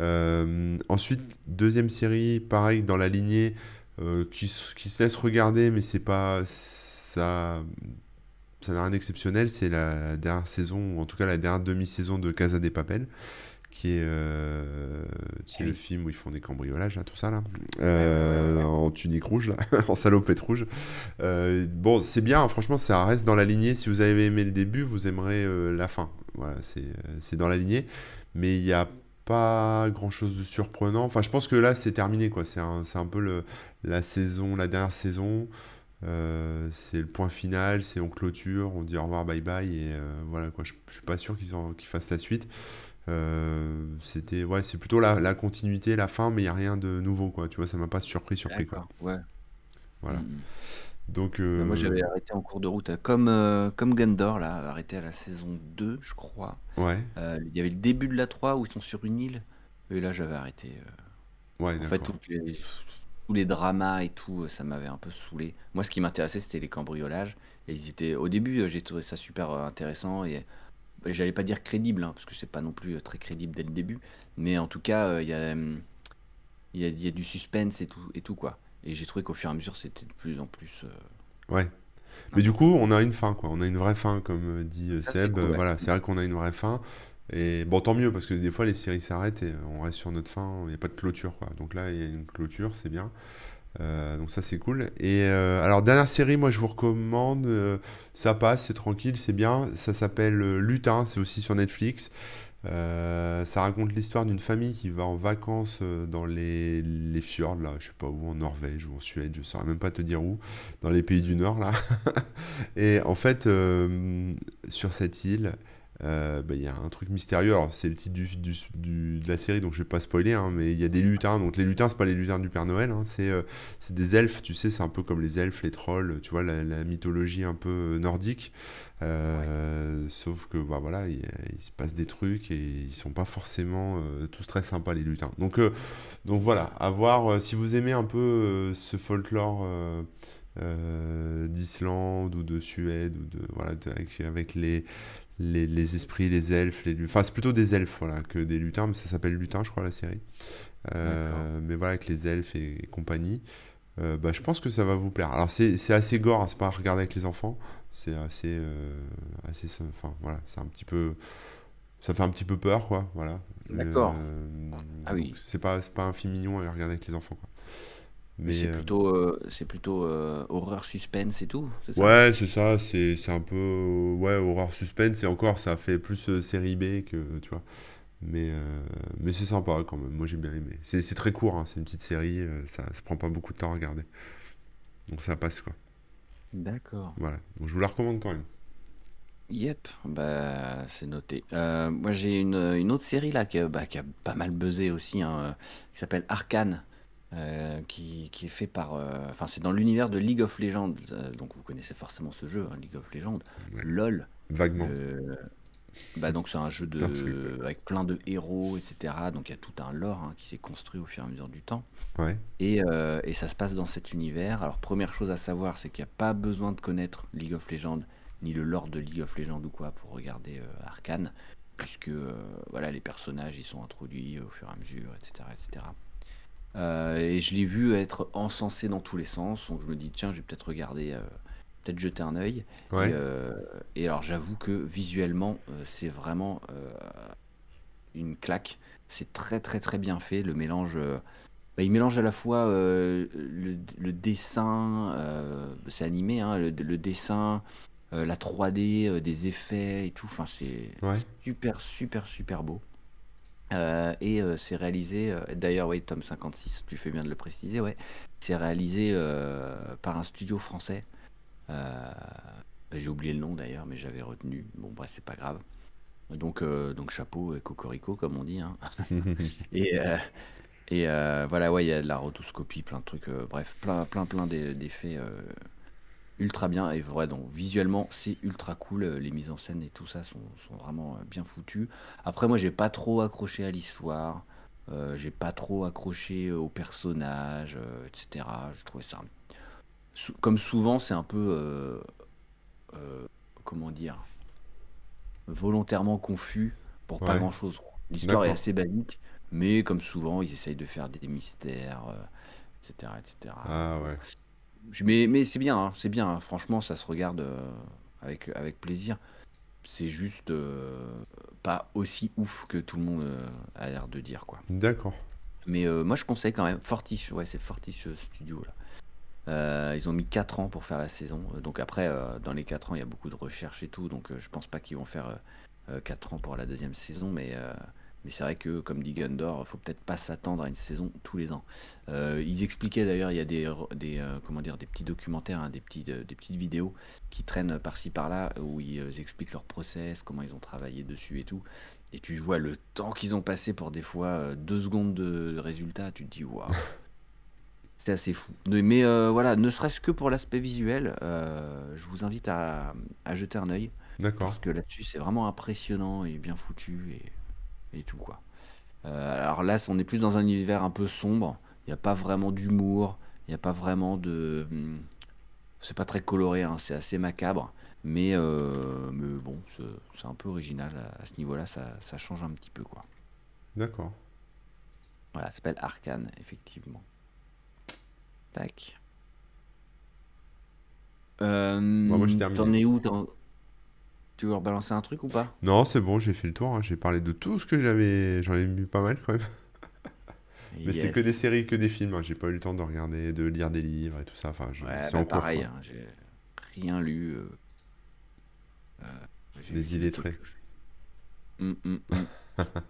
Euh, ensuite, deuxième série, pareil dans la lignée, euh, qui, qui se laisse regarder, mais c'est pas ça, ça n'a rien d'exceptionnel. C'est la dernière saison, ou en tout cas la dernière demi-saison de Casa de Papel, qui est, euh, qui le film où ils font des cambriolages, là, tout ça là, Ouais, ouais, ouais, Euh, ouais. en tunique rouge là, en salopette rouge. Euh, bon, c'est bien, hein, franchement, ça reste dans la lignée. Si vous avez aimé le début, vous aimerez la fin. Voilà, c'est dans la lignée, mais il n'y a pas grand-chose de surprenant. Enfin, je pense que là, c'est terminé, quoi. C'est un, un peu le, la saison, la dernière saison. C'est le point final, c'est on clôture, on dit au revoir, bye bye, et voilà, quoi. Je, je suis pas sûr qu'ils qu'ils fassent la suite. Euh, c'était, ouais, c'est plutôt la, la continuité, la fin, mais il n'y a rien de nouveau, quoi. Tu vois, ça m'a pas surpris, surpris, quoi. Ouais. Voilà. Mm. Donc, Bah, moi, euh, j'avais arrêté en cours de route, euh, comme, euh, comme Gundor, là, arrêté à la saison 2, je crois. ouais, Euh, il y avait le début de la 3 où ils sont sur une île. Et là, j'avais arrêté. euh. ouais, En fait, les, tous les dramas et tout, euh, ça m'avait un peu saoulé. Moi, ce qui m'intéressait, c'était les cambriolages. Et ils étaient... Au début, euh, j'ai trouvé ça super euh, intéressant. Et j'allais pas dire crédible, hein, parce que c'est pas non plus euh, très crédible dès le début. Mais en tout cas, euh, il y a, hum, y a, il y a du suspense et tout, et tout quoi. Et j'ai trouvé qu'au fur et à mesure, c'était de plus en plus euh, Ouais. Mais du coup, on a une fin, quoi. On a une vraie fin, comme dit Ça, Seb. cool, ouais. voilà, c'est vrai qu'on a une vraie fin. Et bon, tant mieux, parce que des fois, les séries s'arrêtent et on reste sur notre fin. Il n'y a pas de clôture, quoi. Donc là, il y a une clôture, c'est bien. Euh, donc ça, c'est cool. Et euh, alors, dernière série, moi, je vous recommande. euh, ça passe, c'est tranquille, c'est bien. Ça s'appelle Lutin, c'est aussi sur Netflix. Ça raconte l'histoire d'une famille qui va en vacances dans les, les fjords, là, je sais pas où, en Norvège ou en Suède, je saurais même pas te dire où, dans les pays du Nord, là. Et en fait, sur cette île, euh, bah, il y a un truc mystérieux. C'est le titre du, du- du- de la série, donc je vais pas spoiler, hein, mais il y a des lutins. Donc, les lutins, c'est pas les lutins du Père Noël, hein, c'est euh, des elfes, tu sais, c'est un peu comme les elfes, les trolls, tu vois, la, la mythologie un peu euh, nordique. Ouais. Sauf que, bah voilà, il, se passe des trucs et ils sont pas forcément tous très sympas, les lutins. Donc, donc voilà, à voir si vous aimez un peu ce folklore. euh, d'Islande ou de Suède ou de voilà de- avec, avec les, les les esprits les elfes les enfin c'est plutôt des elfes voilà que des lutins mais ça s'appelle lutin je crois la série. Euh, mais voilà avec les elfes et, et compagnie euh, bah, je pense que ça va vous plaire alors c'est assez gore hein, c'est pas à regarder avec les enfants c'est assez euh, assez enfin voilà c'est un petit peu ça fait un petit peu peur quoi voilà D'accord. Ah oui. c'est pas c'est pas un film mignon à regarder avec les enfants quoi Mais c'est euh, plutôt, euh, c'est plutôt euh, horreur suspense et tout, ça? Ouais, c'est ça, c'est c'est un peu euh, ouais, horreur suspense et encore ça fait plus série B que tu vois. Mais mais c'est sympa quand même. Moi j'ai bien aimé. C'est c'est très court hein, c'est une petite série, ça ça prend pas beaucoup de temps à regarder. Donc ça passe quoi. D'accord. Voilà. Donc je vous la recommande quand même. Yep, bah c'est noté. Moi j'ai une, une autre série là qui a, bah, qui a pas mal buzzé aussi, hein, qui s'appelle Arcane, euh, qui, qui est fait par... euh, Enfin c'est dans l'univers de League of Legends, euh, donc vous connaissez forcément ce jeu, hein, League of Legends. Ouais, LOL, vaguement. bah donc c'est un jeu de... avec plein de héros, etc. Donc il y a tout un lore hein, qui s'est construit au fur et à mesure du temps. ouais. Et, et ça se passe dans cet univers. Alors, première chose à savoir, c'est qu'il n'y a pas besoin de connaître League of Legends, ni le lore de League of Legends ou quoi, pour regarder Arcane, puisque voilà, les personnages ils sont introduits au fur et à mesure, etc. etc. Euh, et je l'ai vu être encensé dans tous les sens, donc je me dis, tiens, je vais peut-être regarder, euh, peut-être jeter un œil. Et, euh, et alors, j'avoue que visuellement, c'est vraiment une claque. C'est très, très, très bien fait. Le mélange. bah, il mélange à la fois le, le dessin, c'est animé, hein, le, le dessin, la 3D, euh, des effets et tout. Enfin, c'est Ouais. super, super, super beau. Euh, et euh, c'est réalisé, euh, d'ailleurs, oui, Tom 56, tu fais bien de le préciser, ouais. C'est réalisé par un studio français. J'ai oublié le nom d'ailleurs, mais j'avais retenu. Bon, bref, c'est pas grave. Donc, donc chapeau et cocorico, comme on dit. hein. Et, Et voilà, ouais, il y a de la rotoscopie, plein de trucs, bref, plein, plein, plein d'e- d'effets ultra bien. Et vrai, donc visuellement, c'est ultra cool. euh, Les mises en scène et tout ça sont, sont vraiment euh, bien foutus. Après, moi, j'ai pas trop accroché à l'histoire. euh, j'ai pas trop accroché aux personnages, euh, etc. Je trouvais ça. Comme souvent, c'est un peu. euh, comment dire Volontairement confus pour pas grand chose. L'histoire est assez basique, mais comme souvent, ils essayent de faire des mystères, etc., etc. Ah ouais. Mais mais c'est bien, hein, c'est bien. hein. Franchement, ça se regarde euh, avec, avec plaisir. C'est juste euh, pas aussi ouf que tout le monde euh, a l'air de dire, quoi. D'accord. Mais moi, je conseille quand même Fortiche. Ouais, c'est Fortiche Studio là. Ils ont mis 4 ans pour faire la saison. Donc après, dans les 4 ans, il y a beaucoup de recherche et tout. Donc je pense pas qu'ils vont faire euh, 4 ans pour la deuxième saison. Mais, mais c'est vrai que, comme dit Gundor, faut peut-être pas s'attendre à une saison tous les ans. Euh, ils expliquaient d'ailleurs, il y a des, des, euh, comment dire, des petits documentaires, hein, des, petits, euh, des petites vidéos qui traînent par-ci par-là où ils expliquent leur process, comment ils ont travaillé dessus et tout. Et tu vois le temps qu'ils ont passé pour des fois euh, deux secondes de résultat. Tu te dis, waouh. C'est assez fou. Mais, voilà, ne serait-ce que pour l'aspect visuel, je vous invite à, à jeter un œil D'accord. parce que là-dessus c'est vraiment impressionnant et bien foutu et, et tout quoi. Euh, alors là, on est plus dans un univers un peu sombre. Il n'y a pas vraiment d'humour. Il n'y a pas vraiment de. hum, C'est pas très coloré, hein, c'est assez macabre. Mais, euh, mais bon, c'est un peu original à, ce niveau-là. Ça, ça change un petit peu quoi. D'accord. Voilà, ça s'appelle Arcane, effectivement. Tac. Bah, moi, j'ai Euh, terminé. t'en es où? Tu veux rebalancer un truc ou pas? Non, c'est bon, j'ai fait le tour. hein. J'ai parlé de tout ce que j'avais. J'en ai vu pas mal quand même. Mais c'était que des séries, que des films. hein. J'ai pas eu le temps de regarder, de lire des livres et tout ça. Enfin, je- Ouais, c'est bah en cours, pareil, hein, j'ai rien lu. euh, euh, des illettrés. Hum, hum, hum.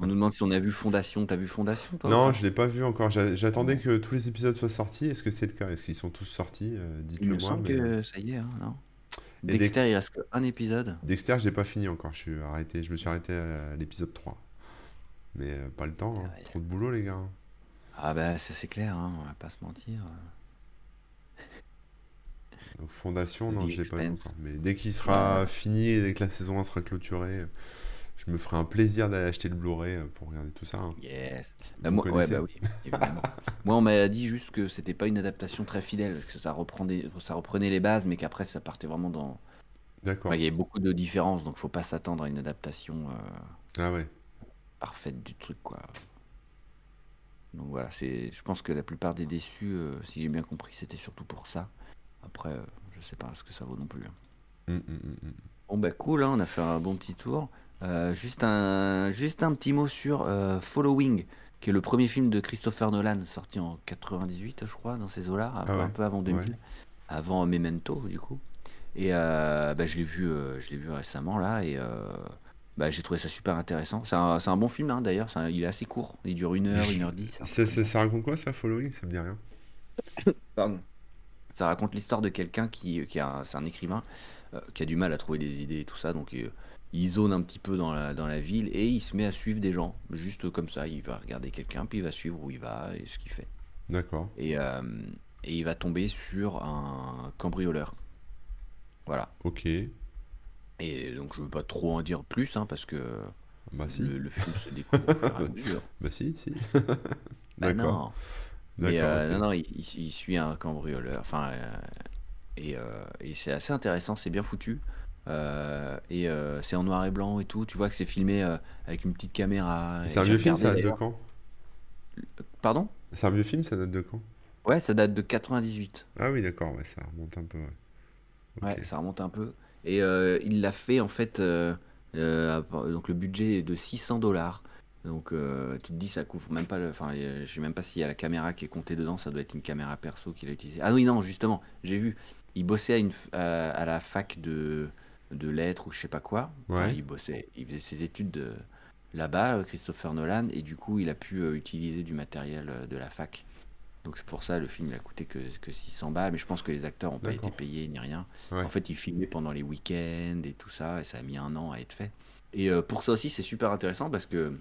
On nous demande si on a vu Fondation. T'as vu Fondation, toi, Non, je l'ai pas vu encore. J'a- J'attendais que tous les épisodes soient sortis. Est-ce que c'est le cas? Est-ce qu'ils sont tous sortis? Euh, Il dites-le me moi. semble Mais que ça y est, hein, non? Dexter, il reste qu'un épisode. Dexter, j'ai pas fini encore. Je suis arrêté. Je me suis arrêté à l'épisode 3. Mais euh, pas le temps. Hein. ouais. Trop de boulot, les gars. Ah bah ça c'est clair, hein, on va pas se mentir. Donc, Fondation, non, l'ai pas vu encore. Mais dès qu'il sera fini et dès que la saison 1 sera clôturée, je me ferai un plaisir d'aller acheter le Blu-ray euh, pour regarder tout ça. hein. yes. Bah, moi, ouais, bah oui, évidemment. Moi, on m'a dit juste que c'était pas une adaptation très fidèle, que ça reprenait, ça reprenait les bases, mais qu'après ça partait vraiment dans. D'accord. Enfin, il y avait beaucoup de différences, donc faut pas s'attendre à une adaptation euh, Ah ouais. parfaite du truc, quoi. Donc voilà, c'est. Je pense que la plupart des déçus, euh, si j'ai bien compris, c'était surtout pour ça. Après, euh, je sais pas ce que ça vaut non plus. hein. Hum, hum, hum. Bon bah cool, hein, on a fait un bon petit tour. Euh, juste un, juste un petit mot sur euh, Following, qui est le premier film de Christopher Nolan, sorti en 98, je crois, dans ces eaux-là, un, peu- Ah un peu avant 2000, Ouais. avant Memento, du coup. Et euh, bah, je l'ai vu, je l'ai vu récemment là, et bah, j'ai trouvé ça super intéressant. C'est un, un bon film hein, d'ailleurs, il est assez court, il dure une heure, une heure dix. un Ça, raconte quoi ça, Following? Ça me dit rien. Pardon. Ça raconte l'histoire de quelqu'un qui, qui a, un- c'est un écrivain qui a du mal à trouver des idées et tout ça, donc il zone un petit peu dans la, dans la ville et il se met à suivre des gens, juste comme ça. Il va regarder quelqu'un, puis il va suivre où il va et ce qu'il fait. D'accord. Et, euh, et il va tomber sur un cambrioleur. Voilà. Ok. Et donc je veux pas trop en dire plus, hein, parce que Bah si. le, le film se découvre au fur et à mesure. Bah si, si. Bah D'accord. non. Euh, non, non, il, il- il suit un cambrioleur. Enfin, euh, et, et c'est assez intéressant, c'est bien foutu. Euh, et euh, c'est en noir et blanc et tout. Tu vois que c'est filmé euh, avec une petite caméra. C'est un vieux film, ça date de quand? Pardon? C'est un vieux film, ça date de quand? Ouais, ça date de 98. Ah oui, d'accord, ouais, ça remonte un peu, ouais. Ça remonte un peu. Et euh, il l'a fait en fait. euh, euh, donc le budget est de 600 dollars. Donc tu te dis ça couvre même pas le. Enfin, je sais même pas s'il y a la caméra qui est comptée dedans. Ça doit être une caméra perso qu'il a utilisée. Ah oui, non, justement, j'ai vu. Il bossait à, une, f- à, à la fac de, de lettres ou je sais pas quoi. Enfin, il bossait, il faisait ses études de- là-bas, euh, Christopher Nolan, et du coup, il a pu euh, utiliser du matériel euh, de la fac. Donc c'est pour ça le film il a coûté que, que 600 balles, mais je pense que les acteurs n'ont pas été payés ni rien. Ouais. En fait, il filmait pendant les week-ends et tout ça, et ça a mis un an à être fait. Et euh, pour ça aussi, c'est super intéressant parce que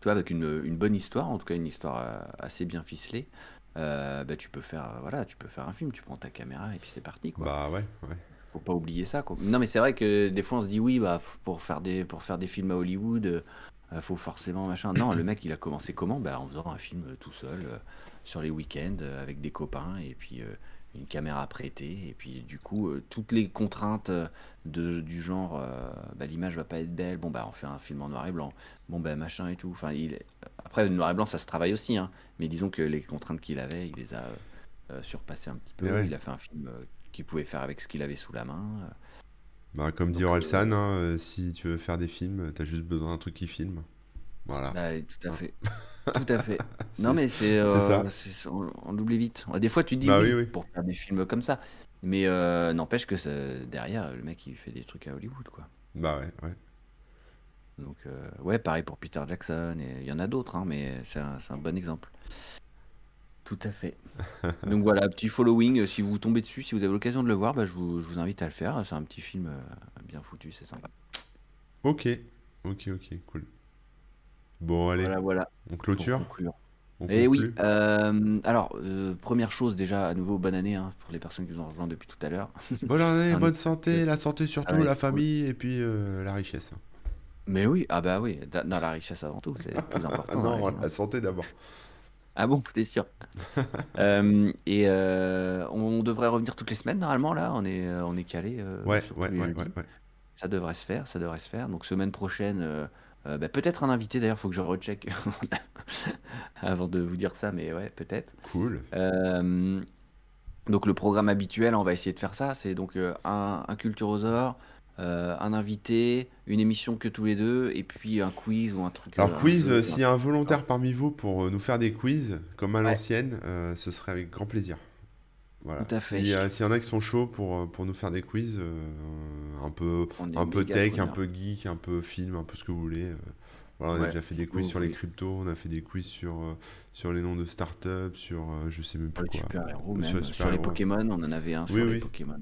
tu vois, avec une, une bonne histoire, en tout cas une histoire assez bien ficelée, bah, tu peux faire, voilà, tu peux faire un film, tu prends ta caméra et puis c'est parti, quoi. Bah ouais, ouais. Faut pas oublier ça, quoi. Non, mais c'est vrai que des fois on se dit oui, bah pour faire des, pour faire des films à Hollywood, euh, faut forcément machin. Non, le mec il a commencé comment? Bah, en faisant un film euh, tout seul euh, sur les week-ends euh, avec des copains et puis euh, une caméra prêtée et puis du coup euh, toutes les contraintes euh, de, du genre euh, bah, l'image va pas être belle, bon bah on fait un film en noir et blanc, bon bah machin et tout. Enfin, il... après le noir et blanc ça se travaille aussi, hein, mais disons que les contraintes qu'il avait, il les a euh, euh, surpassées un petit peu. Ouais. Il a fait un film euh, qu'il pouvait faire avec ce qu'il avait sous la main. euh, Bah, comme dit Orelsan, euh, hein, euh, si tu veux faire des films, t'as juste besoin d'un truc qui filme. Voilà. bah, tout à fait. Tout à fait. Non, mais c'est, euh, on, on l'oublie vite. Des fois, tu dis Bah oui, pour faire des films comme ça, mais euh, n'empêche que ça- derrière, le mec, il fait des trucs à Hollywood, quoi. Bah ouais, ouais. Donc, ouais, pareil pour Peter Jackson, et il y en a d'autres, hein, mais c'est un, c'est un bon exemple. Tout à fait. Donc voilà, petit following, euh, si vous tombez dessus, si vous avez l'occasion de le voir, bah, je vous, je vous invite à le faire. C'est un petit film euh, bien foutu, c'est sympa. Ok, ok, ok, cool. Bon, allez, Voilà, voilà, on clôture? Et oui, conclut? euh, alors, euh, première chose déjà, à nouveau, bonne année hein, pour les personnes qui nous ont rejoints depuis tout à l'heure. Bonne année, bonne santé, la santé Ah surtout, ouais, la cool. famille et puis euh, la richesse. Mais oui, ah bah oui, da- dans la richesse avant tout, c'est plus Ah important la non, hein. la santé d'abord. Ah bon, t'es sûr? Euh, et euh, on devrait revenir toutes les semaines normalement là, on est, euh, on est calé euh, Ouais, sur ouais, les ouais, jeudis. ouais, ouais. Ça devrait se faire, ça devrait se faire. Donc semaine prochaine, euh, euh, bah, peut-être un invité d'ailleurs, faut que je recheck avant de vous dire ça, mais ouais, peut-être. Cool. Euh, donc le programme habituel, on va essayer de faire ça, c'est donc euh, un, un Culturosaure, euh, un invité, une émission que tous les deux, et puis un quiz ou un truc, Alors, euh, quiz, euh, s'il y a un volontaire parmi vous pour nous faire des quiz, comme à Ouais, l'ancienne, ce serait avec grand plaisir. Voilà. tout à fait. S'il y en a qui sont chauds pour, pour nous faire des quiz, un peu, un peu tech, un peu geek, un peu film, un peu ce que vous voulez. Voilà, on a déjà fait des quiz sur les cryptos, on a fait des quiz sur, sur les noms de startups, sur je sais même Sur plus les quoi. super-héros Sur les même, sur les super-héros. Pokémon, on en avait un Oui, sur les oui. Pokémon.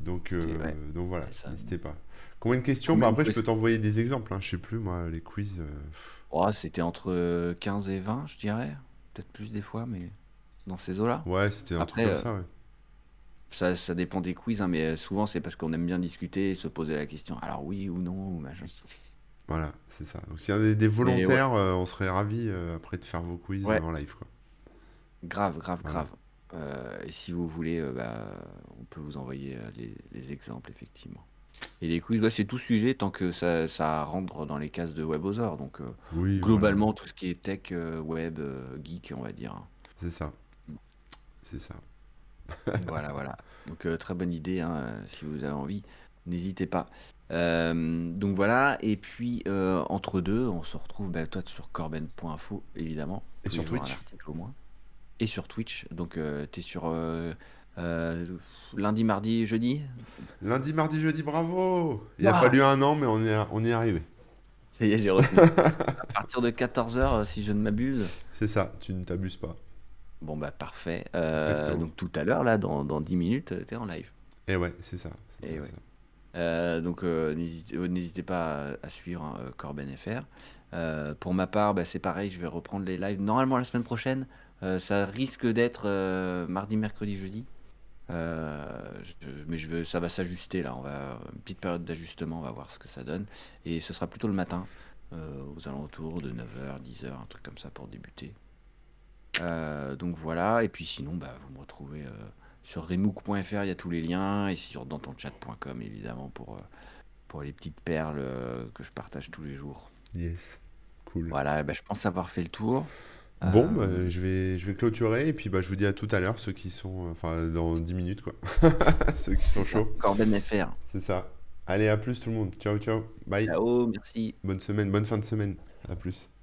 Donc, euh, ouais, donc voilà, ça. n'hésitez pas. Combien de questions? Combien Bah après, je peux t'envoyer des exemples, hein, je sais plus, moi, les quiz. euh. Oh, c'était entre 15 et 20, je dirais. Peut-être plus des fois, mais dans ces eaux-là. Ouais, c'était un truc comme euh, ça, ouais. ça, ça dépend des quiz, hein, mais euh, souvent c'est parce qu'on aime bien discuter et se poser la question. Alors oui ou non, ou machin. Voilà, c'est ça. Donc s'il y a des, ouais, volontaires, euh, on serait ravis euh, après de faire vos quiz en live, quoi. grave, grave, Voilà. grave. Euh, et si vous voulez, euh, bah, on peut vous envoyer euh, les, les exemples, effectivement. Et les quiz, bah, c'est tout sujet tant que ça, ça rentre dans les cases de WebOzor. Donc voilà, globalement, tout ce qui est tech, web, geek, on va dire. c'est ça, c'est ça. Voilà, voilà. Donc euh, très bonne idée, hein, si vous avez envie, n'hésitez pas. Euh, donc voilà, et puis euh, entre deux, on se retrouve bah, toi sur corben.info, évidemment, Et sur Twitch? au moins. Et sur Twitch, donc euh, t'es sur euh, euh, lundi, mardi, jeudi? Lundi, mardi, jeudi, bravo! Il a fallu un an, mais on est, on y est arrivé. Ça y est, j'ai retenu. À partir de 14h, si je ne m'abuse. C'est ça, tu ne t'abuses pas. Bon bah parfait. Euh, donc tout à l'heure, là, dans, dans 10 minutes, euh, t'es en live. Et ouais, c'est ça, c'est Et ça, ouais. ça. Euh, donc euh, n'hésitez pas à, à suivre hein, Corben FR. Pour ma part, bah, c'est pareil, je vais reprendre les lives normalement la semaine prochaine. Euh, ça risque d'être euh, mardi, mercredi, jeudi. Euh, je- mais je veux, ça va s'ajuster là. On va une petite période d'ajustement, on va voir ce que ça donne. Et ce sera plutôt le matin, euh, aux alentours de 9h, 10h, un truc comme ça pour débuter. Euh, donc voilà, et puis sinon, bah, vous me retrouvez sur remook.fr, il y a tous les liens, et sur dantonchat.com évidemment pour, pour les petites perles que je partage tous les jours. Yes, cool. Voilà, bah, je pense avoir fait le tour. Bon, Euh, bah, je vais, je vais clôturer et puis bah, je vous dis à tout à l'heure, ceux qui sont, euh, enfin dans 10 minutes quoi, ceux qui sont chauds, Corben FR. c'est ça. Allez, à plus tout le monde, ciao ciao, bye, Ciao, merci. bonne semaine, bonne fin de semaine, à plus.